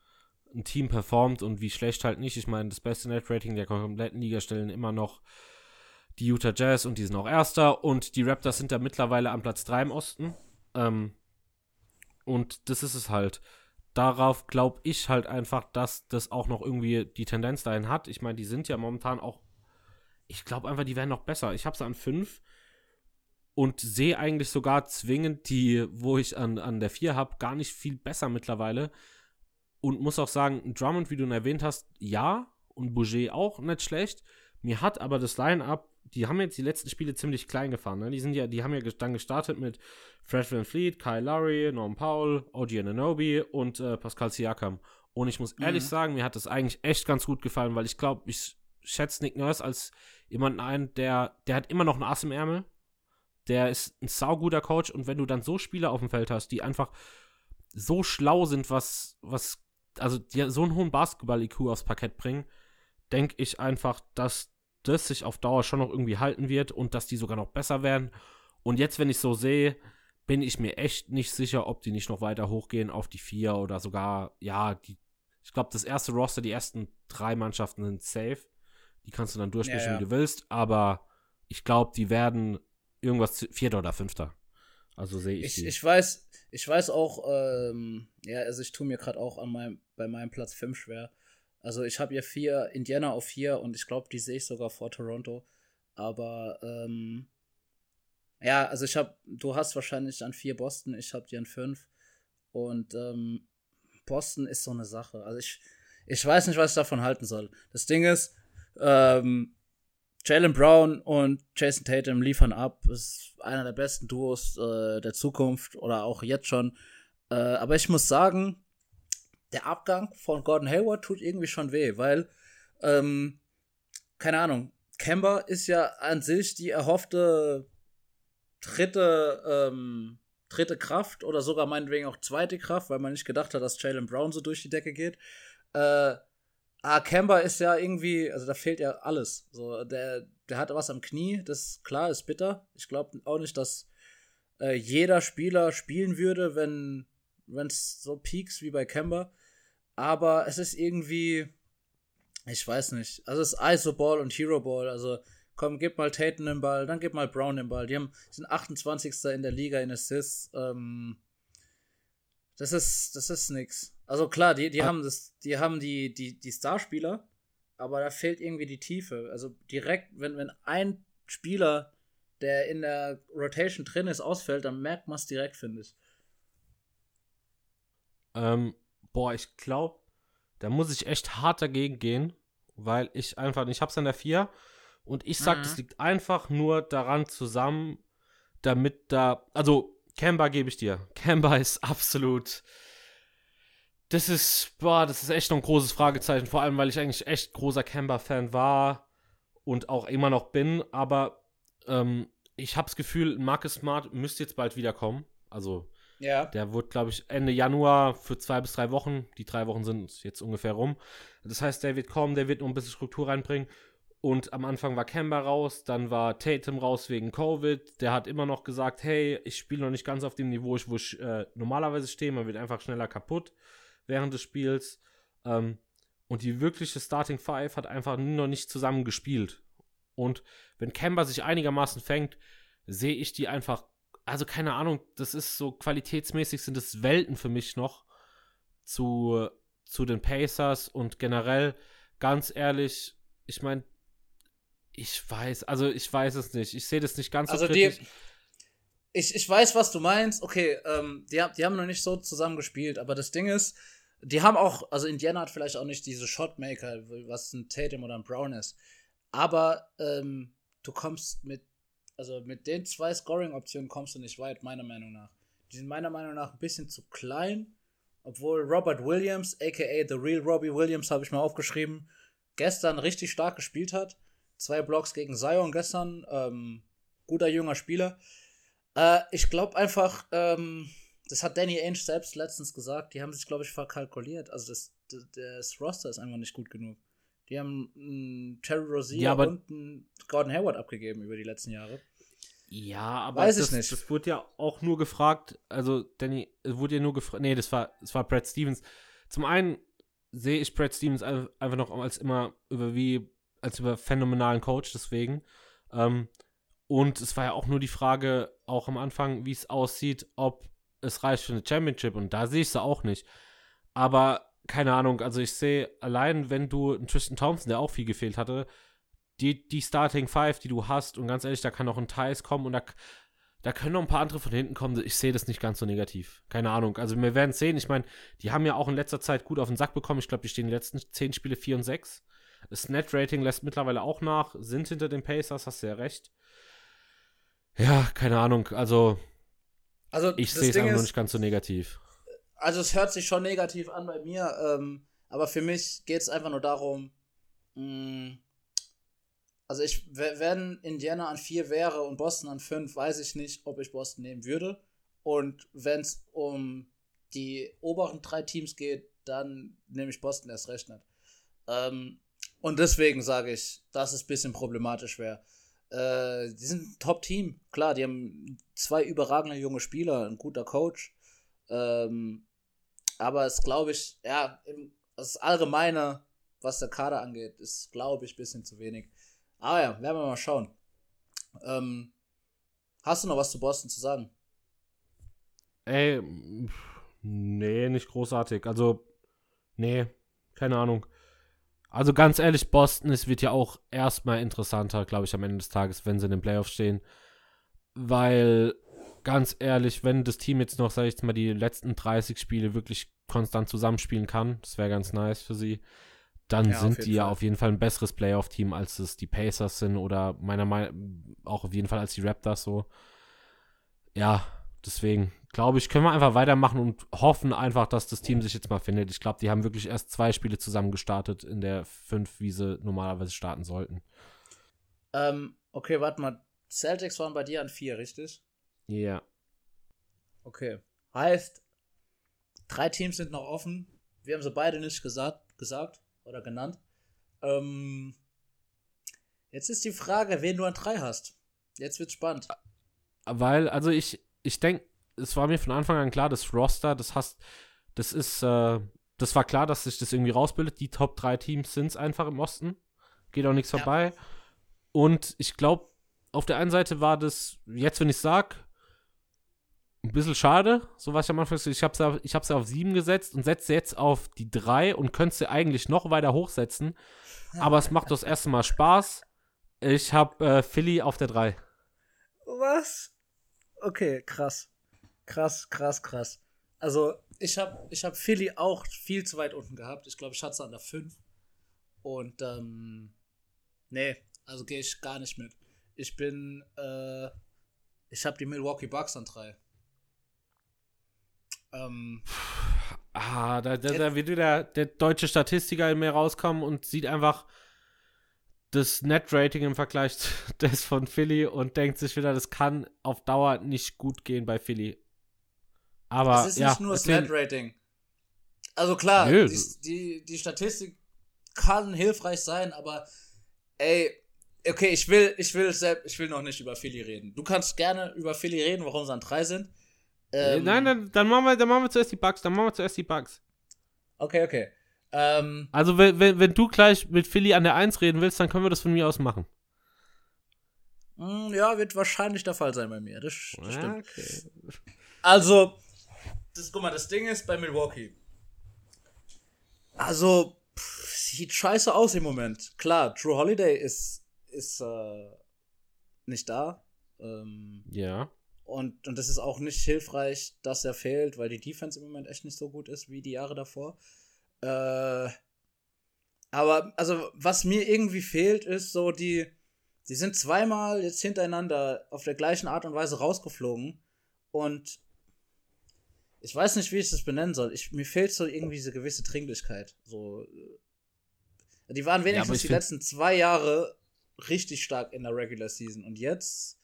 ein Team performt und wie schlecht halt nicht. Ich meine, das beste Net-Rating der kompletten Liga stellen immer noch die Utah Jazz und die sind auch Erster und die Raptors sind da mittlerweile am Platz 3 im Osten. Ähm, und das ist es halt. Darauf glaube ich halt einfach, dass das auch noch irgendwie die Tendenz dahin hat. Ich meine, die sind ja momentan auch. Ich glaube einfach, die werden noch besser. Ich habe sie an 5. und sehe eigentlich sogar zwingend die, wo ich an, an der 4 habe, gar nicht viel besser mittlerweile. Und muss auch sagen, Drummond, wie du ihn erwähnt hast, ja. Und Bouger auch nicht schlecht. Mir hat aber das Line-Up, die haben jetzt die letzten Spiele ziemlich klein gefahren. Ne? Die sind ja, die haben ja dann gestartet mit Fred Van Fleet, Kyle Lowry, Norm Powell, OG Ananobi und äh, Pascal Siakam. Und ich muss ehrlich mhm. sagen, mir hat das eigentlich echt ganz gut gefallen, weil ich glaube, ich schätze Nick Nurse als jemanden ein, der, der hat immer noch ein Ass im Ärmel. Der ist ein sauguter Coach und wenn du dann so Spieler auf dem Feld hast, die einfach so schlau sind, was, was, also die so einen hohen Basketball-IQ aufs Parkett bringen, denke ich einfach, dass das sich auf Dauer schon noch irgendwie halten wird und dass die sogar noch besser werden. Und jetzt, wenn ich so sehe, bin ich mir echt nicht sicher, ob die nicht noch weiter hochgehen auf die vier oder sogar, ja, die, ich glaube, das erste Roster, die ersten drei Mannschaften sind safe. Die kannst du dann durchmischen, ja, ja. wie du willst, aber ich glaube, die werden irgendwas Vierter oder Fünfter. Also sehe ich, ich die. Ich weiß, ich weiß auch, ähm, ja, also ich tue mir gerade auch an meinem, bei meinem Platz 5 schwer. Also ich habe ja vier, Indiana auf vier und ich glaube, die sehe ich sogar vor Toronto. Aber ähm, ja, also ich habe, du hast wahrscheinlich an vier Boston, ich habe die an fünf. Und ähm, Boston ist so eine Sache. Also ich, ich weiß nicht, was ich davon halten soll. Das Ding ist, ähm, Jalen Brown und Jason Tatum liefern ab. Ist einer der besten Duos äh, der Zukunft oder auch jetzt schon. Äh, aber ich muss sagen, der Abgang von Gordon Hayward tut irgendwie schon weh, weil, ähm, keine Ahnung, Kemba ist ja an sich die erhoffte dritte, ähm, dritte Kraft oder sogar meinetwegen auch zweite Kraft, weil man nicht gedacht hat, dass Jalen Brown so durch die Decke geht. Äh, ah, Kemba ist ja irgendwie, also da fehlt ja alles. So, der, der hat was am Knie, das klar ist bitter. Ich glaube auch nicht, dass äh, jeder Spieler spielen würde, wenn es so peaks wie bei Kemba. Aber es ist irgendwie, ich weiß nicht. Also es ist ISO-Ball und Hero-Ball. Also komm, gib mal Tatum den Ball, dann gib mal Brown den Ball. Die haben, sind 28. in der Liga in Assists. Ähm, das ist, das ist nix. Also klar, die, die ah. haben das, die haben die, die, die Starspieler, aber da fehlt irgendwie die Tiefe. Also direkt, wenn, wenn ein Spieler, der in der Rotation drin ist, ausfällt, dann merkt man es direkt, finde ich. Ähm, boah, ich glaube, da muss ich echt hart dagegen gehen, weil ich einfach, ich hab's an der 4 und ich sag, mhm. das liegt einfach nur daran zusammen, damit da, also Kemba gebe ich dir. Kemba ist absolut, das ist, boah, das ist echt noch ein großes Fragezeichen, vor allem, weil ich eigentlich echt großer Kemba-Fan war und auch immer noch bin, aber ähm, ich habe das Gefühl, Marcus Smart müsste jetzt bald wiederkommen. Also ja. Der wird, glaube ich, Ende Januar für zwei bis drei Wochen. Die drei Wochen sind jetzt ungefähr rum. Das heißt, der wird kommen, der wird noch ein bisschen Struktur reinbringen. Und am Anfang war Kemba raus, dann war Tatum raus wegen Covid. Der hat immer noch gesagt, hey, ich spiele noch nicht ganz auf dem Niveau, wo ich äh, normalerweise stehe. Man wird einfach schneller kaputt während des Spiels. Ähm, und die wirkliche Starting Five hat einfach noch nicht zusammen gespielt. Und wenn Kemba sich einigermaßen fängt, sehe ich die einfach also keine Ahnung, das ist so qualitätsmäßig sind es Welten für mich noch zu, zu den Pacers und generell, ganz ehrlich, ich meine, ich weiß, also ich weiß es nicht. Ich sehe das nicht ganz also so kritisch. Die, ich, ich weiß, was du meinst. Okay, ähm, die, die haben noch nicht so zusammen gespielt, aber das Ding ist, die haben auch, also Indiana hat vielleicht auch nicht diese Shotmaker, was ein Tatum oder ein Brown ist. Aber ähm, du kommst mit also mit den zwei Scoring-Optionen kommst du nicht weit, meiner Meinung nach. Die sind meiner Meinung nach ein bisschen zu klein, obwohl Robert Williams, aka The Real Robbie Williams, habe ich mal aufgeschrieben, gestern richtig stark gespielt hat. Zwei Blocks gegen Zion gestern, ähm, guter junger Spieler. Äh, ich glaube einfach, ähm, das hat Danny Ainge selbst letztens gesagt, die haben sich, glaube ich, verkalkuliert. Also das, das, das Roster ist einfach nicht gut genug. Die haben einen Terry Rozier ja, und einen Gordon Hayward abgegeben über die letzten Jahre. Ja, aber Weiß das, ich nicht. das wurde ja auch nur gefragt, also Danny, es wurde ja nur gefragt, nee, das war, das war Brad Stevens. Zum einen sehe ich Brad Stevens einfach noch als immer über wie, als über phänomenalen Coach, deswegen. Ähm, und es war ja auch nur die Frage, auch am Anfang, wie es aussieht, ob es reicht für eine Championship. Und da sehe ich es auch nicht. Aber keine Ahnung, also ich sehe allein, wenn du einen Tristan Thompson, der auch viel gefehlt hatte, die, die Starting Five, die du hast, und ganz ehrlich, da kann auch ein Thais kommen und da, da können noch ein paar andere von hinten kommen. Ich sehe das nicht ganz so negativ. Keine Ahnung. Also wir werden sehen. Ich meine, die haben ja auch in letzter Zeit gut auf den Sack bekommen. Ich glaube, die stehen die letzten zehn Spiele 4 und 6. Das Net-Rating lässt mittlerweile auch nach, sind hinter den Pacers, hast du ja recht. Ja, keine Ahnung. Also, Also, ich sehe es einfach ist, nicht ganz so negativ. also es hört sich schon negativ an bei mir, ähm, aber für mich geht es einfach nur darum, mh, also ich, wenn Indiana an 4 wäre und Boston an 5, weiß ich nicht, ob ich Boston nehmen würde. Und wenn es um die oberen drei Teams geht, dann nehme ich Boston erst recht nicht. Ähm, und deswegen sage ich, dass es ein bisschen problematisch wäre. Äh, die sind ein Top-Team, klar, die haben zwei überragende junge Spieler, ein guter Coach. Ähm, aber es glaube ich, ja, im, das Allgemeine, was der Kader angeht, ist, glaube ich, ein bisschen zu wenig. Aber ja, werden wir mal schauen. Ähm, hast du noch was zu Boston zu sagen? Ey, nee, nicht großartig. Also, nee, keine Ahnung. Also ganz ehrlich, Boston, es wird ja auch erstmal interessanter, glaube ich, am Ende des Tages, wenn sie in den Playoffs stehen. Weil, ganz ehrlich, wenn das Team jetzt noch, sag ich jetzt mal, die letzten 30 Spiele wirklich konstant zusammenspielen kann, das wäre ganz nice für sie, dann Ja, sind die ja auf jeden Fall ein besseres Playoff-Team, als es die Pacers sind oder meiner Meinung auch auf jeden Fall als die Raptors so. Ja, deswegen glaube ich, können wir einfach weitermachen und hoffen einfach, dass das Team sich jetzt mal findet. Ich glaube, die haben wirklich erst zwei Spiele zusammen gestartet in der fünf, wie sie normalerweise starten sollten. Ähm, okay, warte mal. Celtics waren bei dir an 4, richtig? Ja. Okay. Heißt, drei Teams sind noch offen. Wir haben sie beide nicht gesagt, gesagt oder genannt. Ähm, jetzt ist die Frage, wen du an drei hast. Jetzt wird's spannend. Weil, also ich, ich denke, es war mir von Anfang an klar, das Roster, das hast, das ist, äh, das war klar, dass sich das irgendwie rausbildet. Die Top 3 Teams sind es einfach im Osten. Geht auch nichts Ja. vorbei. Und ich glaube, auf der einen Seite war das, jetzt wenn ich sag, ein bisschen schade, so was ich am Anfang ich habe ja, ich hab's ja auf 7 gesetzt und setze jetzt auf die 3 und könnte sie eigentlich noch weiter hochsetzen. Aber es macht das erste Mal Spaß. Ich habe äh, Philly auf der 3. Was? Okay, krass. Krass, krass, krass. Also, ich habe ich hab Philly auch viel zu weit unten gehabt. Ich glaube, ich hatte sie an der 5. Und, ähm, nee, also gehe ich gar nicht mit. Ich bin, äh, ich habe die Milwaukee Bucks an 3. Ähm, Ah, da, da, da wird wieder der deutsche Statistiker in mir rauskommen und sieht einfach das Net-Rating im Vergleich zu des von Philly und denkt sich wieder, das kann auf Dauer nicht gut gehen bei Philly. Aber es ist ja, nicht nur das erzähl- Net-Rating. Also klar, Nö. die, die, die Statistik kann hilfreich sein, aber ey, okay, ich will, ich will selbst, ich will noch nicht über Philly reden. Du kannst gerne über Philly reden, warum sie an drei sind. Äh, Ähm, Nein, dann, dann, machen wir, dann machen wir zuerst die Bugs. Dann machen wir zuerst die Bugs. Okay, okay. Ähm, Also, wenn, wenn, wenn du gleich mit Philly an der 1 reden willst, dann können wir das von mir aus machen. mh, ja, wird wahrscheinlich der Fall sein bei mir. Das, das Ja, stimmt. okay. Also, das, guck mal, das Ding ist bei Milwaukee. Also, pff, sieht scheiße aus im Moment. Klar, Drew Holiday ist, ist äh, nicht da. Ähm, Ja. und, und das ist auch nicht hilfreich, dass er fehlt, weil die Defense im Moment echt nicht so gut ist wie die Jahre davor. Äh, aber, also, was mir irgendwie fehlt, ist so die. Sie sind zweimal jetzt hintereinander auf der gleichen Art und Weise rausgeflogen. Und ich weiß nicht, wie ich das benennen soll. Ich, mir fehlt so irgendwie diese gewisse Dringlichkeit. So, äh, die waren wenigstens ich die letzten zwei Jahre richtig stark in der Regular Season. Und jetzt.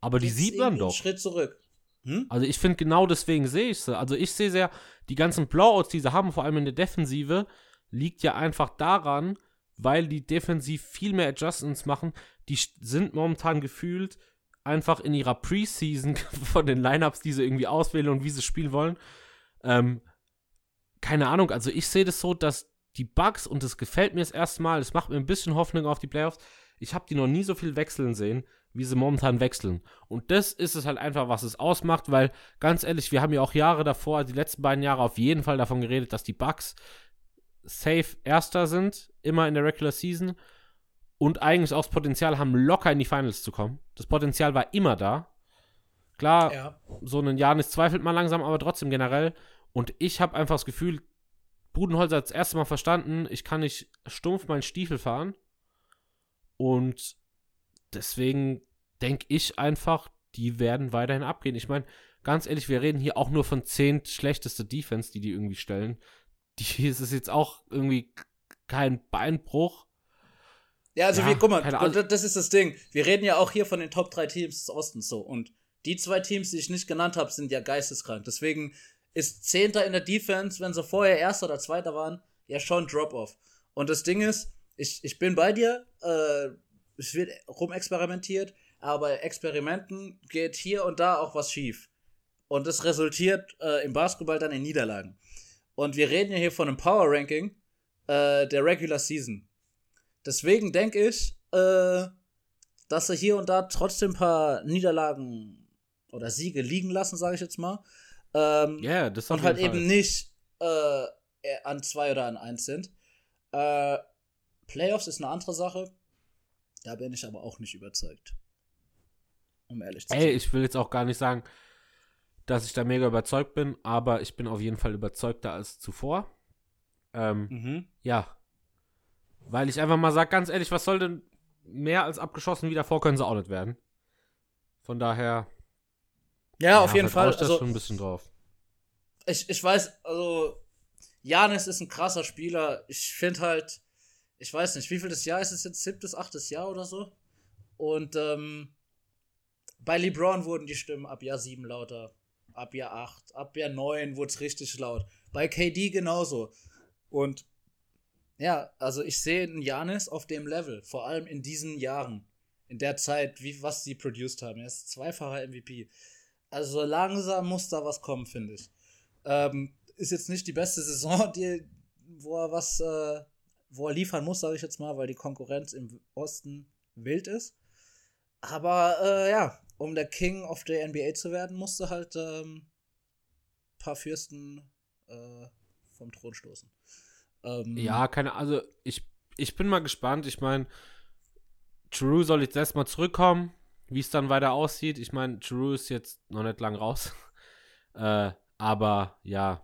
Aber die sieht man doch. Schritt zurück. Hm? Also ich finde genau deswegen sehe ich sie. Also ich sehe sehr, die ganzen Blowouts, die sie haben, vor allem in der Defensive, liegt ja einfach daran, weil die defensiv viel mehr Adjustments machen. Die sind momentan gefühlt einfach in ihrer Preseason von den Lineups, die sie irgendwie auswählen und wie sie spielen wollen. Ähm, keine Ahnung, also ich sehe das so, dass die Bugs, und das gefällt mir das erste Mal, es macht mir ein bisschen Hoffnung auf die Playoffs, ich habe die noch nie so viel wechseln sehen, wie sie momentan wechseln. Und das ist es halt einfach, was es ausmacht, weil ganz ehrlich, wir haben ja auch Jahre davor, die letzten beiden Jahre auf jeden Fall davon geredet, dass die Bucks safe Erster sind, immer in der Regular Season und eigentlich auch das Potenzial haben, locker in die Finals zu kommen. Das Potenzial war immer da. Klar, Ja. so ein Janis zweifelt man langsam, aber trotzdem generell. Und ich habe einfach das Gefühl, Budenholzer hat das erste Mal verstanden, ich kann nicht stumpf meinen Stiefel fahren. Und deswegen denke ich einfach, die werden weiterhin abgehen. Ich meine, ganz ehrlich, wir reden hier auch nur von 10 schlechteste Defense, die die irgendwie stellen. Die ist es jetzt auch irgendwie kein Beinbruch. Ja, also Ja, wir, guck mal, das- ist das Ding. Wir reden ja auch hier von den Top 3 Teams des Ostens so. Und die zwei Teams, die ich nicht genannt habe, sind ja geisteskrank. Deswegen ist Zehnter in der Defense, wenn sie vorher Erster oder Zweiter waren, ja schon Drop-Off. Und das Ding ist, ich, ich bin bei dir, äh, es wird rumexperimentiert, aber bei Experimenten geht hier und da auch was schief. Und das resultiert äh, im Basketball dann in Niederlagen. Und wir reden ja hier von einem Power Ranking äh, der Regular Season. Deswegen denke ich, äh, dass sie hier und da trotzdem ein paar Niederlagen oder Siege liegen lassen, sage ich jetzt mal. Ähm, Ja, das auf und halt jeden eben Fall. nicht äh, an zwei oder an eins sind. Äh, Playoffs ist eine andere Sache. Da bin ich aber auch nicht überzeugt. Um ehrlich zu sein. Ey, ich will jetzt auch gar nicht sagen, dass ich da mega überzeugt bin, aber ich bin auf jeden Fall überzeugter als zuvor. Ähm, Mhm. ja. Weil ich einfach mal sage, ganz ehrlich, was soll denn mehr als abgeschossen wie davor können sie auch nicht werden. Von daher. Ja, auf jeden Fall. Ich das Also, schon ein bisschen drauf. ich, ich weiß, also, Janis ist ein krasser Spieler. Ich finde halt, ich weiß nicht, wie viel das Jahr ist es jetzt? Siebtes, achtes Jahr oder so? Und ähm, bei LeBron wurden die Stimmen ab Jahr 7 lauter. Ab Jahr 8, ab Jahr 9 wurde es richtig laut. Bei KD genauso. Und ja, also ich sehe einen Janis auf dem Level, vor allem in diesen Jahren, in der Zeit, wie was sie produced haben. Er ist zweifacher MVP. Also langsam muss da was kommen, finde ich. Ähm, ist jetzt nicht die beste Saison, die, wo er was, äh, wo er liefern muss, sage ich jetzt mal, weil die Konkurrenz im Osten wild ist. Aber äh, ja, um der King of the NBA zu werden, musste halt ähm, paar Fürsten äh, vom Thron stoßen. Ähm, Ja, keine Also, ich, ich bin mal gespannt. Ich meine, Drew soll jetzt erstmal zurückkommen, wie es dann weiter aussieht. Ich meine, Drew ist jetzt noch nicht lang raus. äh, aber ja,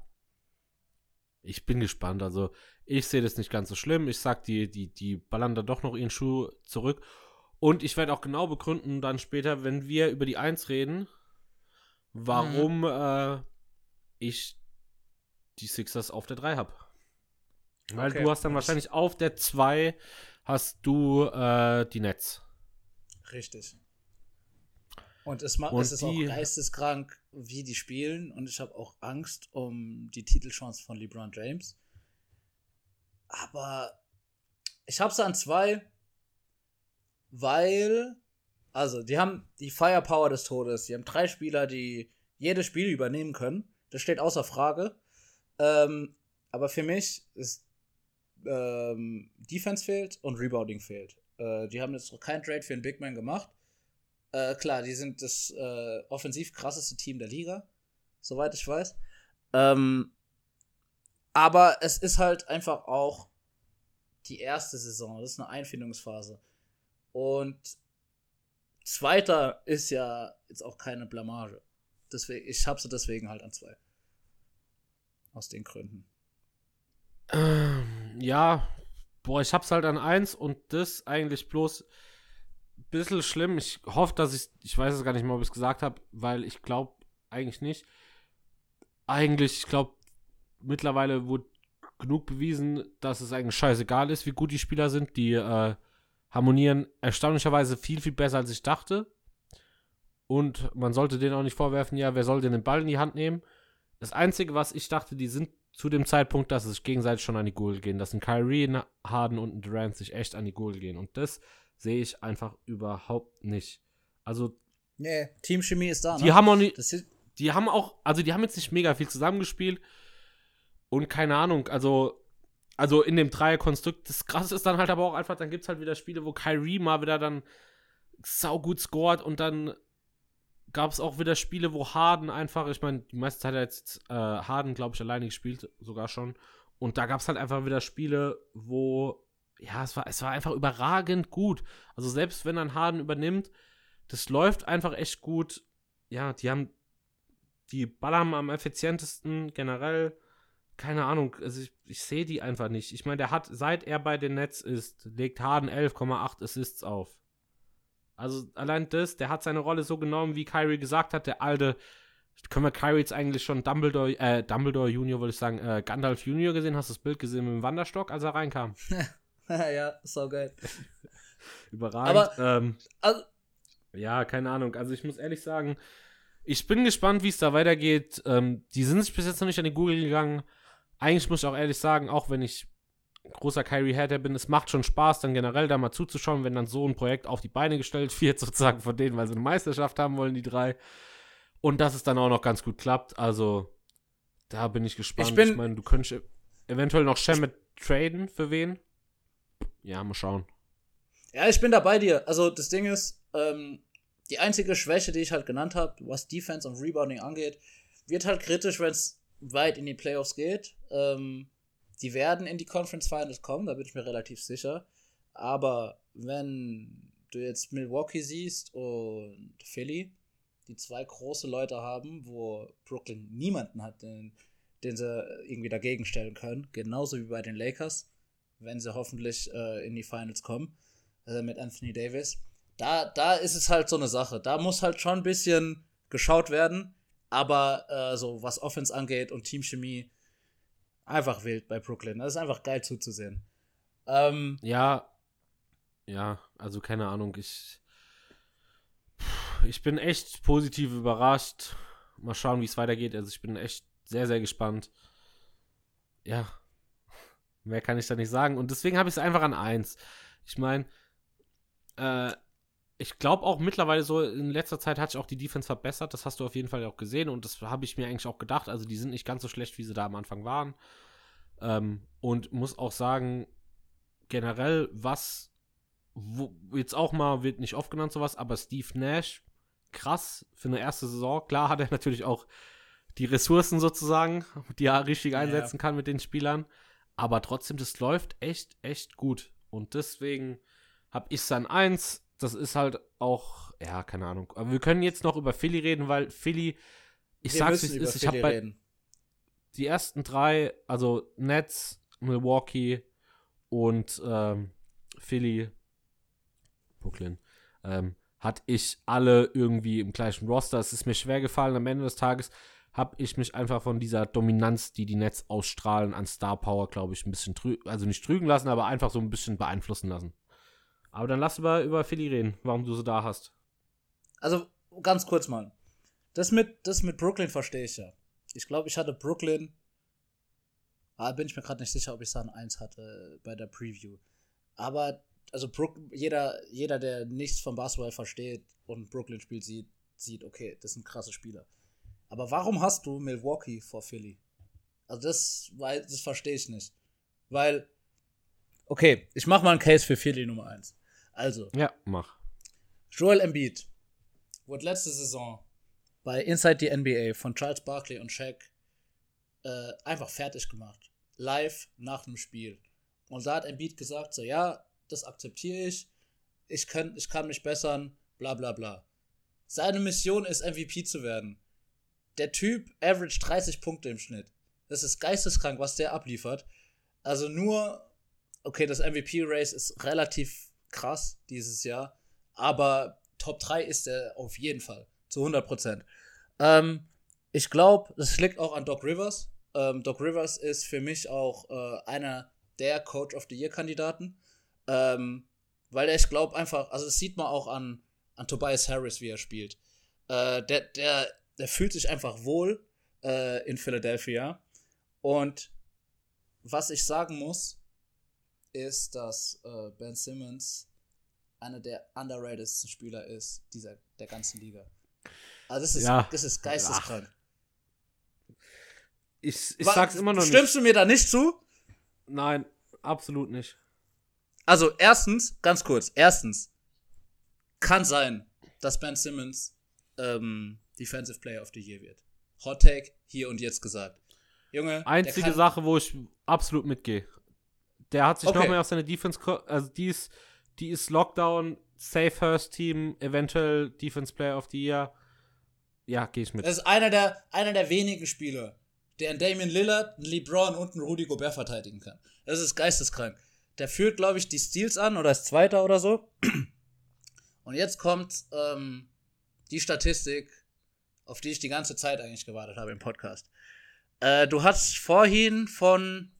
ich bin gespannt. Also, ich sehe das nicht ganz so schlimm. Ich sag, die, die, die ballern da doch noch ihren Schuh zurück. Und ich werde auch genau begründen, dann später, wenn wir über die Eins reden, warum äh, ich die Sixers auf der 3 habe. Weil Okay. du hast dann wahrscheinlich auf der 2 hast du äh, die Nets. Richtig. Und es, ma- Und es ist auch die- geisteskrank, wie die spielen. Und ich habe auch Angst um die Titelchance von LeBron James. Aber ich habe sie an zwei, weil, also, die haben die Firepower des Todes. Die haben drei Spieler, die jedes Spiel übernehmen können. Das steht außer Frage. Ähm, aber für mich ist ähm, Defense fehlt und Rebounding fehlt. Äh, die haben jetzt keinen Trade für einen Big Man gemacht. Äh, klar, die sind das äh, offensiv krasseste Team der Liga, soweit ich weiß. Ähm, aber es ist halt einfach auch die erste Saison. Das ist eine Einfindungsphase. Und zweiter ist ja jetzt auch keine Blamage. Deswegen, ich habe sie deswegen halt an zwei. Aus den Gründen. Ähm, ja, boah, ich hab's halt an 1 und das eigentlich bloß ein bisschen schlimm. Ich hoffe, dass ich, ich weiß es gar nicht mehr, ob ich es gesagt habe, weil ich glaube eigentlich nicht. Eigentlich, ich glaube, mittlerweile wurde genug bewiesen, dass es eigentlich scheißegal ist, wie gut die Spieler sind. Die äh, harmonieren erstaunlicherweise viel, viel besser, als ich dachte. Und man sollte denen auch nicht vorwerfen, ja, wer soll denn den Ball in die Hand nehmen? Das Einzige, was ich dachte, die sind zu dem Zeitpunkt, dass sie sich gegenseitig schon an die Goal gehen, dass ein Kyrie, ein Harden und ein Durant sich echt an die Goal gehen. Und das sehe ich einfach überhaupt nicht. Also, Nee, Teamchemie ist da, die ne? haben auch nicht, die haben auch, also die haben jetzt nicht mega viel zusammengespielt. Und keine Ahnung, also, also in dem Dreierkonstrukt, das krasse ist dann halt aber auch einfach, dann gibt es halt wieder Spiele, wo Kyrie mal wieder dann saugut scored und dann gab es auch wieder Spiele, wo Harden einfach, ich meine, die meiste Zeit hat jetzt äh, Harden, glaube ich, alleine gespielt, sogar schon. Und da gab es halt einfach wieder Spiele, wo, ja, es war, es war einfach überragend gut. Also selbst wenn dann Harden übernimmt, das läuft einfach echt gut. ja, die haben, die ballern am effizientesten generell. Keine Ahnung, also ich, ich sehe die einfach nicht. Ich meine, der hat, seit er bei den Nets ist, legt Harden 11,8 Assists auf. Also allein das, der hat seine Rolle so genommen, wie Kyrie gesagt hat, der alte, können wir Kyrie jetzt eigentlich schon Dumbledore, äh, Dumbledore Junior, wollte ich sagen, äh, Gandalf Junior gesehen? Hast du das Bild gesehen mit dem Wanderstock, als er reinkam? ja, so geil. Überragend. Aber, ähm, also, ja, keine Ahnung. Also ich muss ehrlich sagen, ich bin gespannt, wie es da weitergeht. Ähm, die sind sich bis jetzt noch nicht an die Google gegangen. Eigentlich muss ich auch ehrlich sagen, auch wenn ich großer Kyrie Hatter bin, es macht schon Spaß, dann generell da mal zuzuschauen, wenn dann so ein Projekt auf die Beine gestellt wird, sozusagen von denen, weil sie eine Meisterschaft haben wollen, die drei. Und dass es dann auch noch ganz gut klappt. Also, da bin ich gespannt. Ich, ich meine, du könntest eventuell noch Shemet traden. Für wen? Ja, mal schauen. Ja, ich bin da bei dir. Also, das Ding ist, ähm, die einzige Schwäche, die ich halt genannt habe, was Defense und Rebounding angeht, wird halt kritisch, wenn es weit in die Playoffs geht. Ähm, die werden in die Conference Finals kommen, da bin ich mir relativ sicher. Aber wenn du jetzt Milwaukee siehst und Philly, die zwei große Leute haben, wo Brooklyn niemanden hat, den, den sie irgendwie dagegen stellen können. Genauso wie bei den Lakers, wenn sie hoffentlich äh, in die Finals kommen, äh, mit Anthony Davis. Da, da ist es halt so eine Sache. Da muss halt schon ein bisschen geschaut werden. Aber äh, so was Offense angeht und Teamchemie, einfach wild bei Brooklyn. Das ist einfach geil zuzusehen. Ähm, ja, ja, also keine Ahnung. Ich ich bin echt positiv überrascht. Mal schauen, wie es weitergeht. Also ich bin echt sehr, sehr gespannt. Ja, mehr kann ich da nicht sagen. Und deswegen habe ich es einfach an 1. Ich meine, äh, ich glaube auch mittlerweile so, in letzter Zeit hat sich auch die Defense verbessert. Das hast du auf jeden Fall auch gesehen und das habe ich mir eigentlich auch gedacht. Also die sind nicht ganz so schlecht, wie sie da am Anfang waren. Ähm, und muss auch sagen, generell, was wo, jetzt auch mal, wird nicht oft genannt sowas, aber Steve Nash krass für eine erste Saison. Klar hat er natürlich auch die Ressourcen sozusagen, die er richtig einsetzen ja. kann mit den Spielern. Aber trotzdem, das läuft echt, echt gut. Und deswegen habe ich dann eins. Das ist halt auch, ja, keine Ahnung. Aber wir können jetzt noch über Philly reden, weil Philly, ich wir sag's wie es ist, ich habe bei die ersten drei, also Nets, Milwaukee und ähm, Philly, Brooklyn, ähm, hatte ich alle irgendwie im gleichen Roster. Es ist mir schwer gefallen. Am Ende des Tages habe ich mich einfach von dieser Dominanz, die die Nets ausstrahlen, an Star Power, glaube ich, ein bisschen trügen, also nicht trügen lassen, aber einfach so ein bisschen beeinflussen lassen. Aber dann lass wir über Philly reden, warum du sie da hast. Also ganz kurz mal. Das mit, das mit Brooklyn verstehe ich ja. Ich glaube, ich hatte Brooklyn. Ah, bin ich mir gerade nicht sicher, ob ich es an 1 hatte bei der Preview. Aber also Brook, jeder, jeder, der nichts vom Basketball versteht und Brooklyn spielt, sieht, sieht, okay, das sind krasse Spieler. Aber warum hast du Milwaukee vor Philly? Also das, das verstehe ich nicht. Weil, okay, ich mach mal einen Case für Philly Nummer 1. Also. Ja, mach. Joel Embiid wurde letzte Saison bei Inside the NBA von Charles Barkley und Shaq äh, einfach fertig gemacht. Live nach dem Spiel. Und da hat Embiid gesagt, so, ja, das akzeptiere ich, ich, könnt, ich kann mich bessern, bla bla bla. Seine Mission ist, MVP zu werden. Der Typ average 30 Punkte im Schnitt. Das ist geisteskrank, was der abliefert. Also nur, okay, das MVP-Race ist relativ krass dieses Jahr, aber Top 3 ist er auf jeden Fall. Zu 100 Prozent. Ähm, ich glaube, das liegt auch an Doc Rivers. Ähm, Doc Rivers ist für mich auch äh, einer der Coach of the Year-Kandidaten. Ähm, weil ich glaube einfach, also das sieht man auch an, an Tobias Harris, wie er spielt. Äh, der, der, der fühlt sich einfach wohl äh, in Philadelphia. Und was ich sagen muss, ist, dass äh, Ben Simmons einer der underratedsten Spieler ist dieser, der ganzen Liga. Also das ist, ja. das ist geisteskrank. Ich, ich sag's immer noch nicht. Stimmst du mir da nicht zu? Nein, absolut nicht. Also, erstens, ganz kurz, erstens, kann sein, dass Ben Simmons ähm, Defensive Player of the Year wird. Hot Take, hier und jetzt gesagt. Junge. Einzige Sache, wo ich absolut mitgehe. Der hat sich okay. noch mehr auf seine Defense, also die ist, die ist Lockdown, Safe First Team, eventuell Defense Player of the Year. Ja, gehe ich mit. Das ist einer der, einer der wenigen Spieler, der einen Damian Lillard, einen LeBron und einen Rudy Gobert verteidigen kann. Das ist geisteskrank. Der führt, glaube ich, die Steals an oder ist Zweiter oder so. Und jetzt kommt ähm, die Statistik, auf die ich die ganze Zeit eigentlich gewartet habe im Podcast. Äh, du hast vorhin von,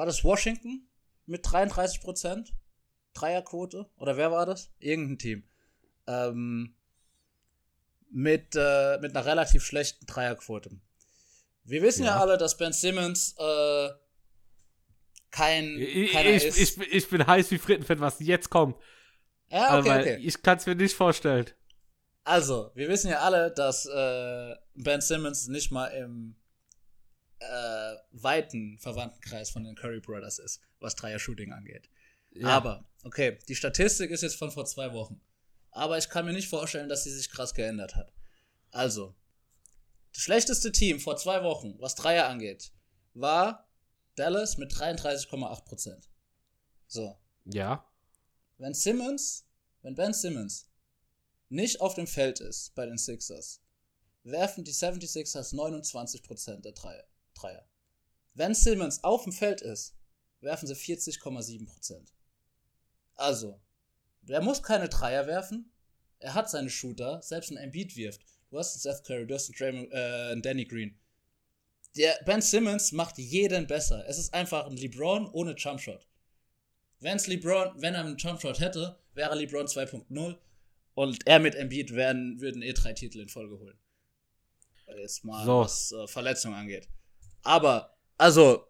war das Washington mit 33 Prozent Dreierquote? Oder wer war das? Irgendein Team. Ähm, mit, äh, mit einer relativ schlechten Dreierquote. Wir wissen ja, Ja. alle, dass Ben Simmons äh, kein Ich, ich, ist. ich, ich bin heiß wie Frittenfett, was jetzt kommt. ja, Aber okay, okay. Ich kann es mir nicht vorstellen. Also, wir wissen ja alle, dass äh, Ben Simmons nicht mal im äh, weiten Verwandtenkreis von den Curry Brothers ist, was Dreier-Shooting angeht. Ja. Aber, okay, die Statistik ist jetzt von vor zwei Wochen. Aber ich kann mir nicht vorstellen, dass sie sich krass geändert hat. Also, das schlechteste Team vor zwei Wochen, was Dreier angeht, war Dallas mit 33,8%. So, Ja. wenn Simmons, wenn Ben Simmons nicht auf dem Feld ist bei den Sixers, werfen die 76ers 29% der Dreier. Dreier. Wenn Simmons auf dem Feld ist, werfen sie 40,7%. Also, der muss keine Dreier werfen. Er hat seine Shooter, selbst ein Embiid wirft. Du hast einen Seth Curry, du hast einen, Draymond, äh, einen Danny Green. Der Ben Simmons macht jeden besser. Es ist einfach ein LeBron ohne Jumpshot. Wenn's LeBron, wenn er einen Jumpshot hätte, wäre LeBron 2.0 und er mit Embiid wären, würden eh drei Titel in Folge holen. Jetzt mal, So. was äh, Verletzungen angeht. Aber, also,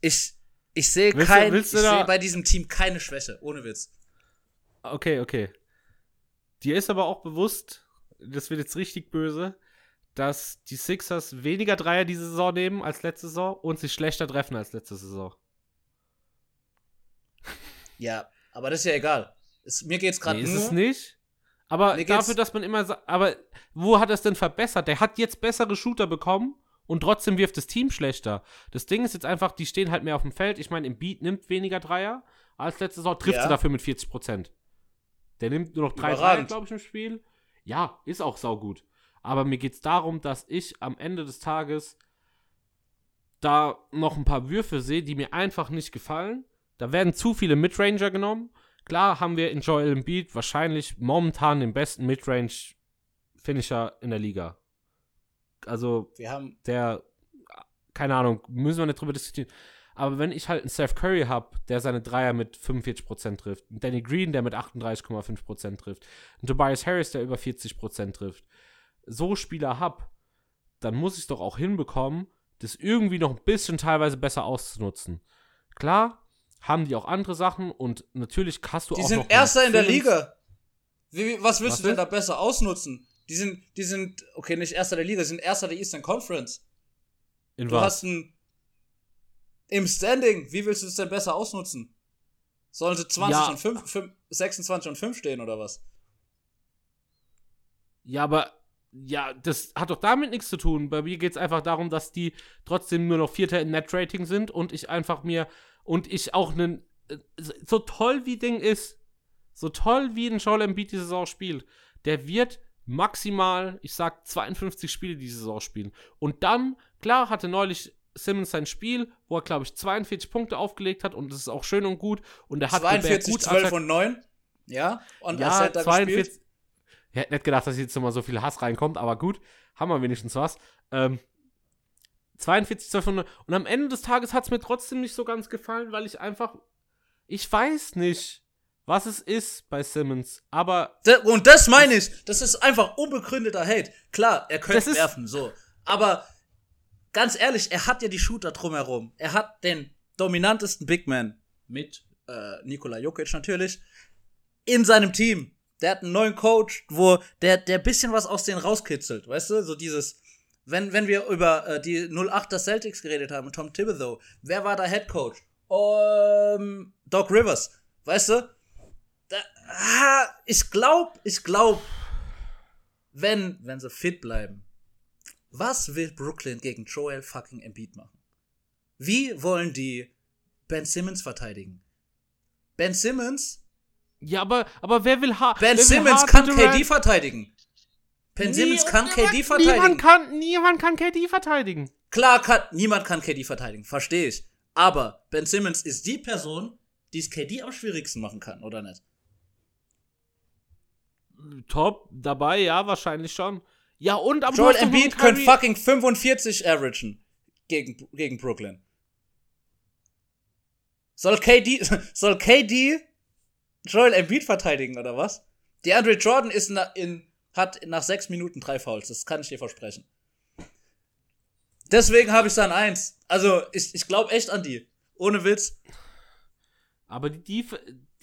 ich, ich sehe kein, willst du ich sehe bei diesem Team keine Schwäche, ohne Witz. Okay, okay. Dir ist aber auch bewusst, das wird jetzt richtig böse, dass die Sixers weniger Dreier diese Saison nehmen als letzte Saison und sich schlechter treffen als letzte Saison. Ja, aber das ist ja egal. Es, mir geht's gerade Nee, ist nur. es nicht. Aber dafür, dass man immer sagt, aber wo hat er es denn verbessert? Der hat jetzt bessere Shooter bekommen und trotzdem wirft das Team schlechter. Das Ding ist jetzt einfach, die stehen halt mehr auf dem Feld. Ich meine, im Beat nimmt weniger Dreier als letzte Saison, trifft Ja. sie dafür mit 40 Prozent. Der nimmt nur noch drei Dreier, glaube ich, im Spiel. Ja, ist auch saugut. Aber mir geht es darum, dass ich am Ende des Tages da noch ein paar Würfe sehe, die mir einfach nicht gefallen. Da werden zu viele Midranger genommen. Klar haben wir in Joel Embiid wahrscheinlich momentan den besten Midrange-Finisher in der Liga. Also Wir haben, der, keine Ahnung, müssen wir nicht drüber diskutieren. Aber wenn ich halt einen Steph Curry habe, der seine Dreier mit 45% trifft, einen Danny Green, der mit 38,5% trifft, einen Tobias Harris, der über 40% trifft, so Spieler hab, dann muss ich doch auch hinbekommen, das irgendwie noch ein bisschen teilweise besser auszunutzen. Klar, haben die auch andere Sachen und natürlich hast du die auch sind noch Erster in der. Liga. Wie, was willst Was du denn da besser ausnutzen? Die sind, die sind, okay, nicht Erster der Liga, die sind Erster der Eastern Conference. In Du was? hast ein, im Standing, wie willst du es denn besser ausnutzen? Sollen sie 20 Ja. und 5, 5, 26 und 5 stehen oder was? Ja, aber ja, das hat doch damit nichts zu tun. Bei mir geht es einfach darum, dass die trotzdem nur noch Vierter in Net-Rating sind und ich einfach mir und ich auch einen äh, so toll wie Ding ist, so toll wie ein Joel Embiid die Saison spielt, der wird maximal, ich sag 52 Spiele die Saison spielen. Und dann, klar, hatte neulich Simmons sein Spiel, wo er, glaube ich, 42 Punkte aufgelegt hat und das ist auch schön und gut. Und er hat Gobert 42, gut 12 attack- und 9. Ja, und ja, als er da 42. gespielt. Ich hätte nicht gedacht, dass jetzt nochmal so viel Hass reinkommt, aber gut, haben wir wenigstens was. Ähm, 42, 12 und, und am Ende des Tages hat es mir trotzdem nicht so ganz gefallen, weil ich einfach, ich weiß nicht, was es ist bei Simmons, aber Da- Und das meine ich. Das ist einfach unbegründeter Hate. Klar, er könnte werfen, so. Aber ganz ehrlich, er hat ja die Shooter drumherum. Er hat den dominantesten Big Man mit äh, Nikola Jokic natürlich in seinem Team. Der hat einen neuen Coach, wo der der bisschen was aus denen rauskitzelt, weißt du? So dieses wenn, wenn wir über äh, die 08er Celtics geredet haben, Tom Thibodeau, wer war da Head Coach? Ähm, Doc Rivers, weißt du? Da, ah, ich glaub, ich glaub, wenn, wenn sie fit bleiben, was will Brooklyn gegen Joel fucking Embiid machen? Wie wollen die Ben Simmons verteidigen? Ben Simmons? ja, aber, aber wer will ha Ben Simmons kann Durant- KD verteidigen. Ben Simmons Nie- kann niemand- KD verteidigen. Niemand kann, niemand kann KD verteidigen. Klar, kann, niemand kann KD verteidigen, verstehe ich. Aber Ben Simmons ist die Person, die es KD am schwierigsten machen kann, oder nicht? Top dabei, ja, wahrscheinlich schon. Ja, und aber Joel Embiid könnte fucking 45 averagen gegen, gegen Brooklyn. Soll KD, soll KD Joel Embiid verteidigen, oder was? DeAndre Jordan ist na, in, hat nach sechs Minuten drei Fouls, das kann ich dir versprechen. Deswegen habe ich dann eins. Also, ich, ich glaube echt an die. Ohne Witz. Aber die, die,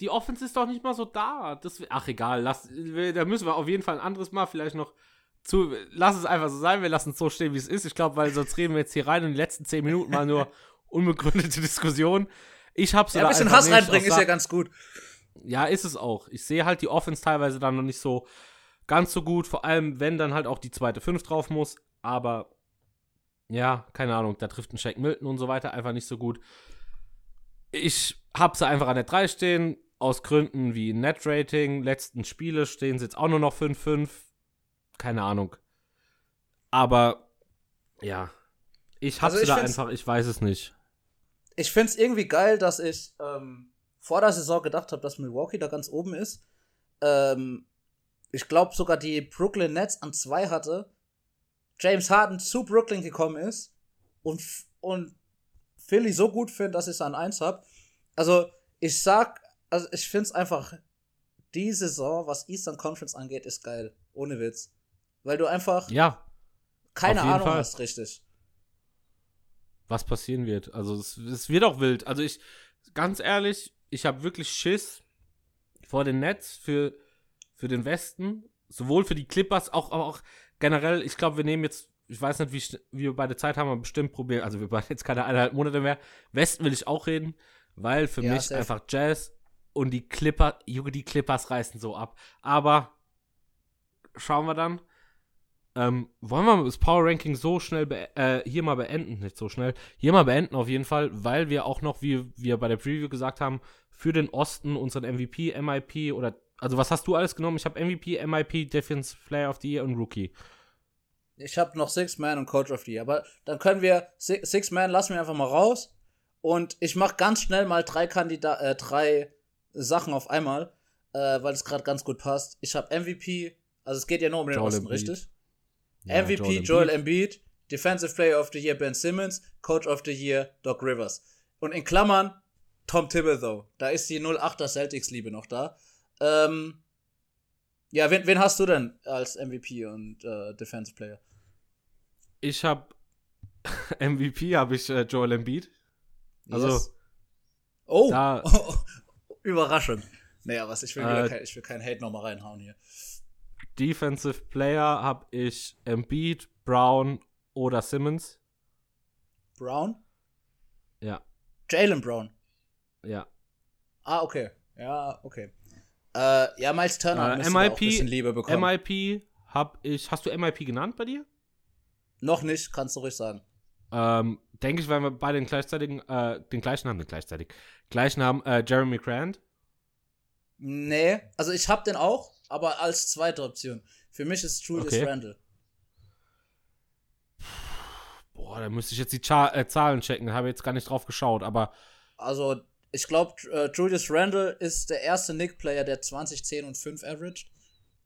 die Offense ist doch nicht mal so da. Das, ach, egal. Lass, da müssen wir auf jeden Fall ein anderes Mal vielleicht noch zu. Lass es einfach so sein. Wir lassen es so stehen, wie es ist. Ich glaube, weil sonst reden wir jetzt hier rein und die letzten zehn Minuten mal nur unbegründete Diskussion. Ich hab's Ja, ein bisschen Hass reinbringen ist ja ganz gut. Ja, ist es auch. Ich sehe halt die Offense teilweise dann noch nicht so ganz so gut. Vor allem, wenn dann halt auch die zweite Fünf drauf muss. Aber ja, keine Ahnung, da trifft ein Shaq Milton und so weiter einfach nicht so gut. Ich habe sie einfach an der 3 stehen. Aus Gründen wie Net-Rating. Letzten Spiele stehen sie jetzt auch nur noch 5-5. Keine Ahnung. Aber ja, ich habe Also ich da einfach, ich weiß es nicht. Ich find's irgendwie geil, dass ich ähm, vor der Saison gedacht habe, dass Milwaukee da ganz oben ist. Ähm, ich glaube sogar die Brooklyn Nets an zwei hatte. James Harden zu Brooklyn gekommen ist und, und Philly so gut finde, dass ich es an eins habe. Also ich sag, also ich find's einfach, die Saison, was Eastern Conference angeht, ist geil. Ohne Witz. Weil du einfach Ja, keine Ahnung Fall. hast, richtig. was passieren wird. Also es, es wird auch wild. Also ich, ganz ehrlich, ich habe wirklich Schiss vor den Nets für, für den Westen, sowohl für die Clippers, auch, aber auch generell, ich glaube, wir nehmen jetzt, ich weiß nicht, wie, wie wir beide Zeit haben, aber bestimmt probieren, also wir beide jetzt keine eineinhalb Monate mehr. Westen will ich auch reden, weil für Ja, mich safe. einfach Jazz und die Clipper, Junge, die Clippers reißen so ab. Aber schauen wir dann. Ähm, wollen wir das Power Ranking so schnell äh, hier mal beenden? Nicht so schnell. Hier mal beenden auf jeden Fall, weil wir auch noch, wie wir bei der Preview gesagt haben, für den Osten unseren MVP, MIP oder also was hast du alles genommen? Ich habe MVP, MIP, Defense Player of the Year und Rookie. Ich habe noch Six Man und Coach of the Year. Aber dann können wir Si- Six Man lassen wir einfach mal raus. Und ich mache ganz schnell mal drei Kandida äh, drei Sachen auf einmal, äh, weil es gerade ganz gut passt. Ich habe MVP, also es geht ja nur um den Joel Osten, Embiid. richtig? Ja, MVP Joel Embiid, Defensive Player of the Year Ben Simmons, Coach of the Year Doc Rivers. Und in Klammern Tom Thibodeau. Da ist die 08er Celtics-Liebe noch da. Ähm, ja, wen, wen hast du denn als MVP und äh, Defensive Player? Ich habe MVP, habe ich äh, Joel Embiid. Also, oh, da- überraschend. Naja, was, ich will, wieder Äh, kein, ich will keinen Hate nochmal reinhauen hier. Defensive Player habe ich Embiid, Brown oder Simmons. Brown? Ja, Jalen Brown. ja. Ah, okay. Ja, okay. Äh, ja, Miles Turner Äh, da auch ein MIP bisschen Liebe bekommen. MIP habe ich. Hast du MIP genannt bei dir? Noch nicht, kannst du ruhig sagen. Ähm, denke ich, weil wir beide den gleichzeitigen, äh, den gleichen haben, den gleichzeitig. Gleichen haben, äh, Jeremy Grant. Nee, also ich hab den auch, aber als zweite Option. Für mich ist Julius Okay. Randle. Boah, da müsste ich jetzt die Cha äh, Zahlen checken. Habe jetzt gar nicht drauf geschaut, aber Also, ich glaube, äh, Julius Randle ist der erste Nick-Player, der 20, 10 und 5 averaged.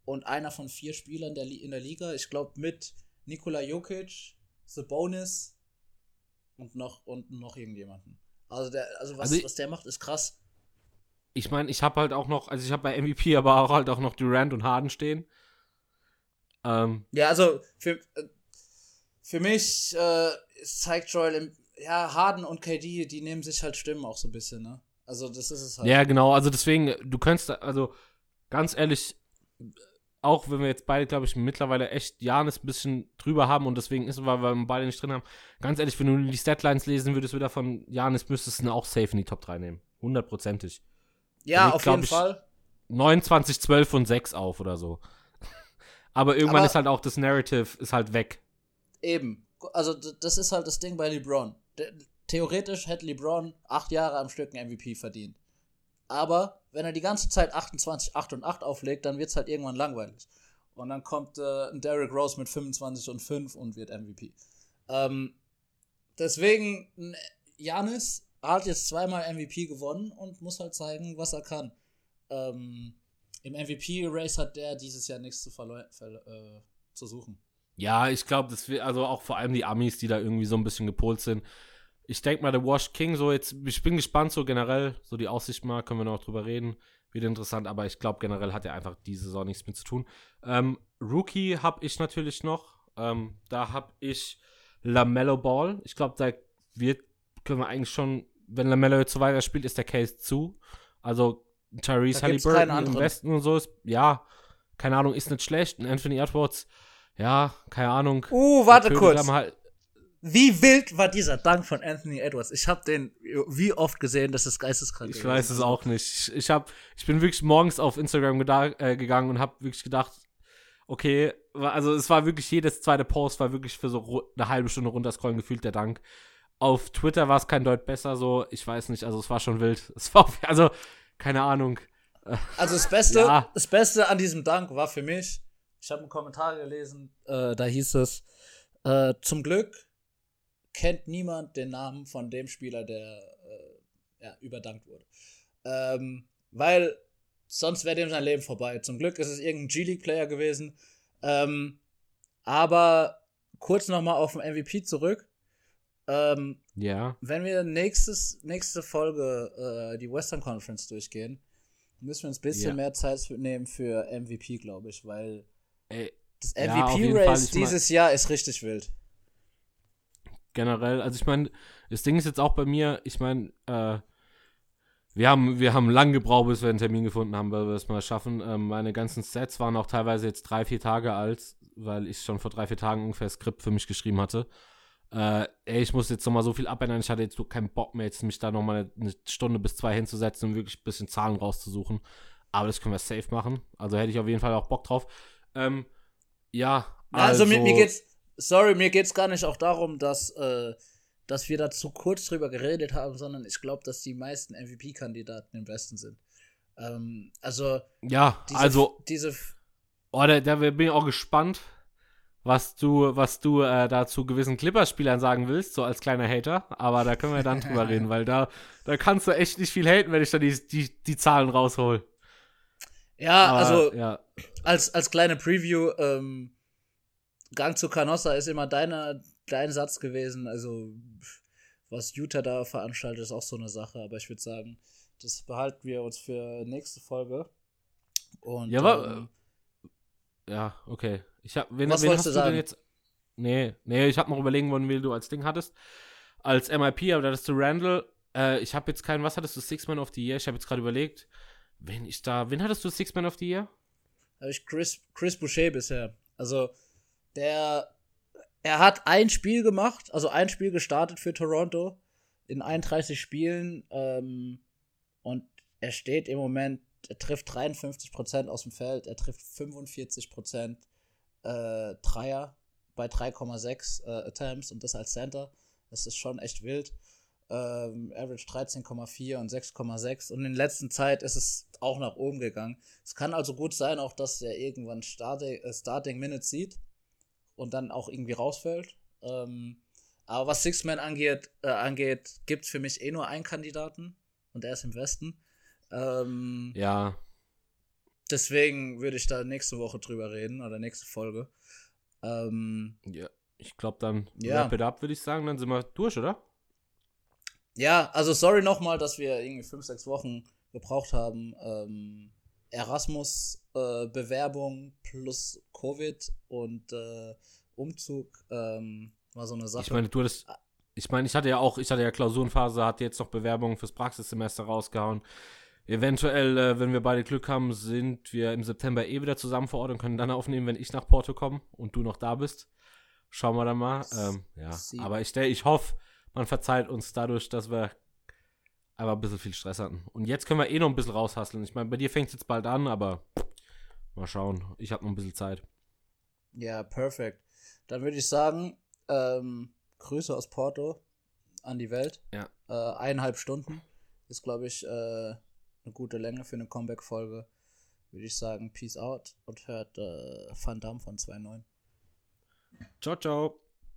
Und einer von vier Spielern der in der Liga. Ich glaube, mit Nikola Jokic, Sabonis und noch, und noch irgendjemanden. Also, der, also, was, Also ich- was der macht, ist krass. ich meine, ich habe halt auch noch, also ich habe bei MVP aber auch halt auch noch Durant und Harden stehen. Ähm, Ja, also, für, äh, für mich äh, zeigt Joel, im, ja, Harden und KD, die nehmen sich halt Stimmen auch so ein bisschen, ne? Also, das ist es halt. ja, genau, also deswegen, du könntest, also ganz ehrlich, auch wenn wir jetzt beide, glaube ich, mittlerweile echt Janis ein bisschen drüber haben und deswegen ist es, weil wir beide nicht drin haben, ganz ehrlich, wenn du die Statlines lesen würdest wieder von Janis, müsstest du ihn auch safe in die Top 3 nehmen. Hundertprozentig. Ja, liegt, auf jeden ich, Fall. 29, 12 und 6 auf oder so. Aber irgendwann Aber- ist halt auch das Narrative ist halt weg. Eben. Also, das ist halt das Ding bei LeBron. Theoretisch hätte LeBron acht Jahre am Stück einen MVP verdient. Aber wenn er die ganze Zeit 28, 8 und 8 auflegt, dann wird es halt irgendwann langweilig. Und dann kommt äh, Derrick Rose mit 25 und 5 und wird MVP. Ähm, deswegen, Janis hat jetzt zweimal MVP gewonnen und muss halt zeigen, was er kann. Ähm, Im MVP-Race hat der dieses Jahr nichts zu, äh, zu suchen. Ja, ich glaube, das wird, also auch vor allem die Amis, die da irgendwie so ein bisschen gepolt sind. Ich denke mal, der Wash King, so jetzt, ich bin gespannt, so generell, so die Aussicht mal, können wir noch drüber reden. Wieder interessant, aber ich glaube, generell hat er einfach diese Saison nichts mit zu tun. Ähm, Rookie habe ich natürlich noch. Ähm, da habe ich LaMelo Ball. Ich glaube, da wird, können wir eigentlich schon, wenn LaMelo jetzt so weiter spielt, ist der Case zu. Also Tyrese Halliburton im Westen und so ist, ja, keine Ahnung, ist nicht schlecht. Und Anthony Edwards, ja, keine Ahnung. Uh, warte kurz. Halt wie wild war dieser Dank von Anthony Edwards? Ich habe den wie oft gesehen, dass es geisteskrank Ich weiß es auch nicht. Ich, hab, ich bin wirklich morgens auf Instagram äh, gegangen und habe wirklich gedacht, okay, also es war wirklich jedes zweite Post war wirklich für so eine halbe Stunde runterscrollen gefühlt der Dank. Auf Twitter war es kein Deut besser so, ich weiß nicht, also es war schon wild. Es war also keine Ahnung. Also das Beste, ja. das Beste an diesem Dank war für mich, ich habe einen Kommentar gelesen, äh, da hieß es, äh, zum Glück kennt niemand den Namen von dem Spieler, der äh, ja, überdankt wurde. Ähm, weil sonst wäre dem sein Leben vorbei. Zum Glück ist es irgendein G-League-Player gewesen. Ähm, aber kurz nochmal auf den MVP zurück. Ähm, ja. Wenn wir nächstes, nächste Folge äh, die Western Conference durchgehen, müssen wir uns ein bisschen ja. mehr Zeit nehmen für MVP, glaube ich, weil Ey, das MVP-Race ja, dieses Jahr ist richtig wild generell. Also ich meine, das Ding ist jetzt auch bei mir, ich meine, äh, wir haben, wir haben lang gebraucht, bis wir einen Termin gefunden haben, weil wir es mal schaffen. Ähm, meine ganzen Sets waren auch teilweise jetzt drei, vier Tage alt, weil ich schon vor drei, vier Tagen ungefähr Skript für mich geschrieben hatte. Äh, ey, ich muss jetzt nochmal so viel abändern. Ich hatte jetzt keinen Bock mehr, jetzt mich da nochmal eine, eine Stunde bis zwei hinzusetzen und wirklich ein bisschen Zahlen rauszusuchen. Aber das können wir safe machen. Also hätte ich auf jeden Fall auch Bock drauf. Ähm, ja, also, also mir, mir geht's sorry, mir geht es gar nicht auch darum, dass, äh, dass wir da zu kurz drüber geredet haben, sondern ich glaube, dass die meisten MVP-Kandidaten im Westen sind. Ähm, also. Ja, diese, also. Diese. Oh, da, da bin ich auch gespannt, was du, was du äh, da zu gewissen Clippers-Spielern sagen willst, so als kleiner Hater. Aber da können wir dann drüber reden, weil da, da kannst du echt nicht viel haten, wenn ich da die, die, die Zahlen raushol. Ja, Aber, also ja. Als, als kleine Preview, ähm, Gang zu Canossa ist immer deine, dein Satz gewesen. Also, was Utah da veranstaltet, ist auch so eine Sache. Aber ich würde sagen, das behalten wir uns für nächste Folge. Und, ja, aber, ähm, ja, okay. Ich hab, wen, was wen wolltest du sagen? jetzt? Nee, nee, ich habe noch überlegen wollen, wie du als Ding hattest. Als MIP, aber da hattest du Randall. Äh, ich habe jetzt keinen, was hattest du? Six Man of the Year? Ich habe jetzt gerade überlegt, wen ich da, wen hattest du Six Man of the Year? Habe ich Chris, Chris Boucher bisher. Also, der, er hat ein Spiel gemacht, also ein Spiel gestartet für Toronto in 31 Spielen ähm, und er steht im Moment, er trifft 53% aus dem Feld, er trifft 45% äh, Dreier bei 3,6 äh, Attempts und das als Center. Das ist schon echt wild. Ähm, Average 13,4 und 6,6 und in letzter Zeit ist es auch nach oben gegangen. Es kann also gut sein, auch dass er irgendwann Starting, äh, Starting Minutes sieht und dann auch irgendwie rausfällt. Ähm, aber was Six-Man angeht, äh, angeht gibt es für mich eh nur einen Kandidaten und der ist im Westen. Ähm, ja. Deswegen würde ich da nächste Woche drüber reden oder nächste Folge. Ähm, ja, ich glaube dann ja. wrap it up, würde ich sagen. Dann sind wir durch, oder? Ja, also sorry nochmal, dass wir irgendwie fünf, sechs Wochen gebraucht haben. Ähm, Erasmus-Bewerbung äh, plus Covid und äh, Umzug ähm, war so eine Sache. Ich meine, du hattest. Ich meine, ich hatte ja auch, ich hatte ja Klausurenphase, hatte jetzt noch Bewerbungen fürs Praxissemester rausgehauen. Eventuell, äh, wenn wir beide Glück haben, sind wir im September eh wieder zusammen vor Ort und können dann aufnehmen, wenn ich nach Porto komme und du noch da bist. Schauen wir dann mal. Ähm, ja, aber ich, ich hoffe, man verzeiht uns dadurch, dass wir aber ein bisschen viel Stress hatten. Und jetzt können wir eh noch ein bisschen raushasseln. Ich meine, bei dir fängt es jetzt bald an, aber mal schauen. Ich habe noch ein bisschen Zeit. Ja, perfekt. Dann würde ich sagen, ähm, Grüße aus Porto an die Welt. Ja. Äh, eineinhalb Stunden ist, glaube ich, äh, eine gute Länge für eine Comeback-Folge. würde ich sagen, Peace out und hört äh, Van Damme von 2.9. Ciao, ciao.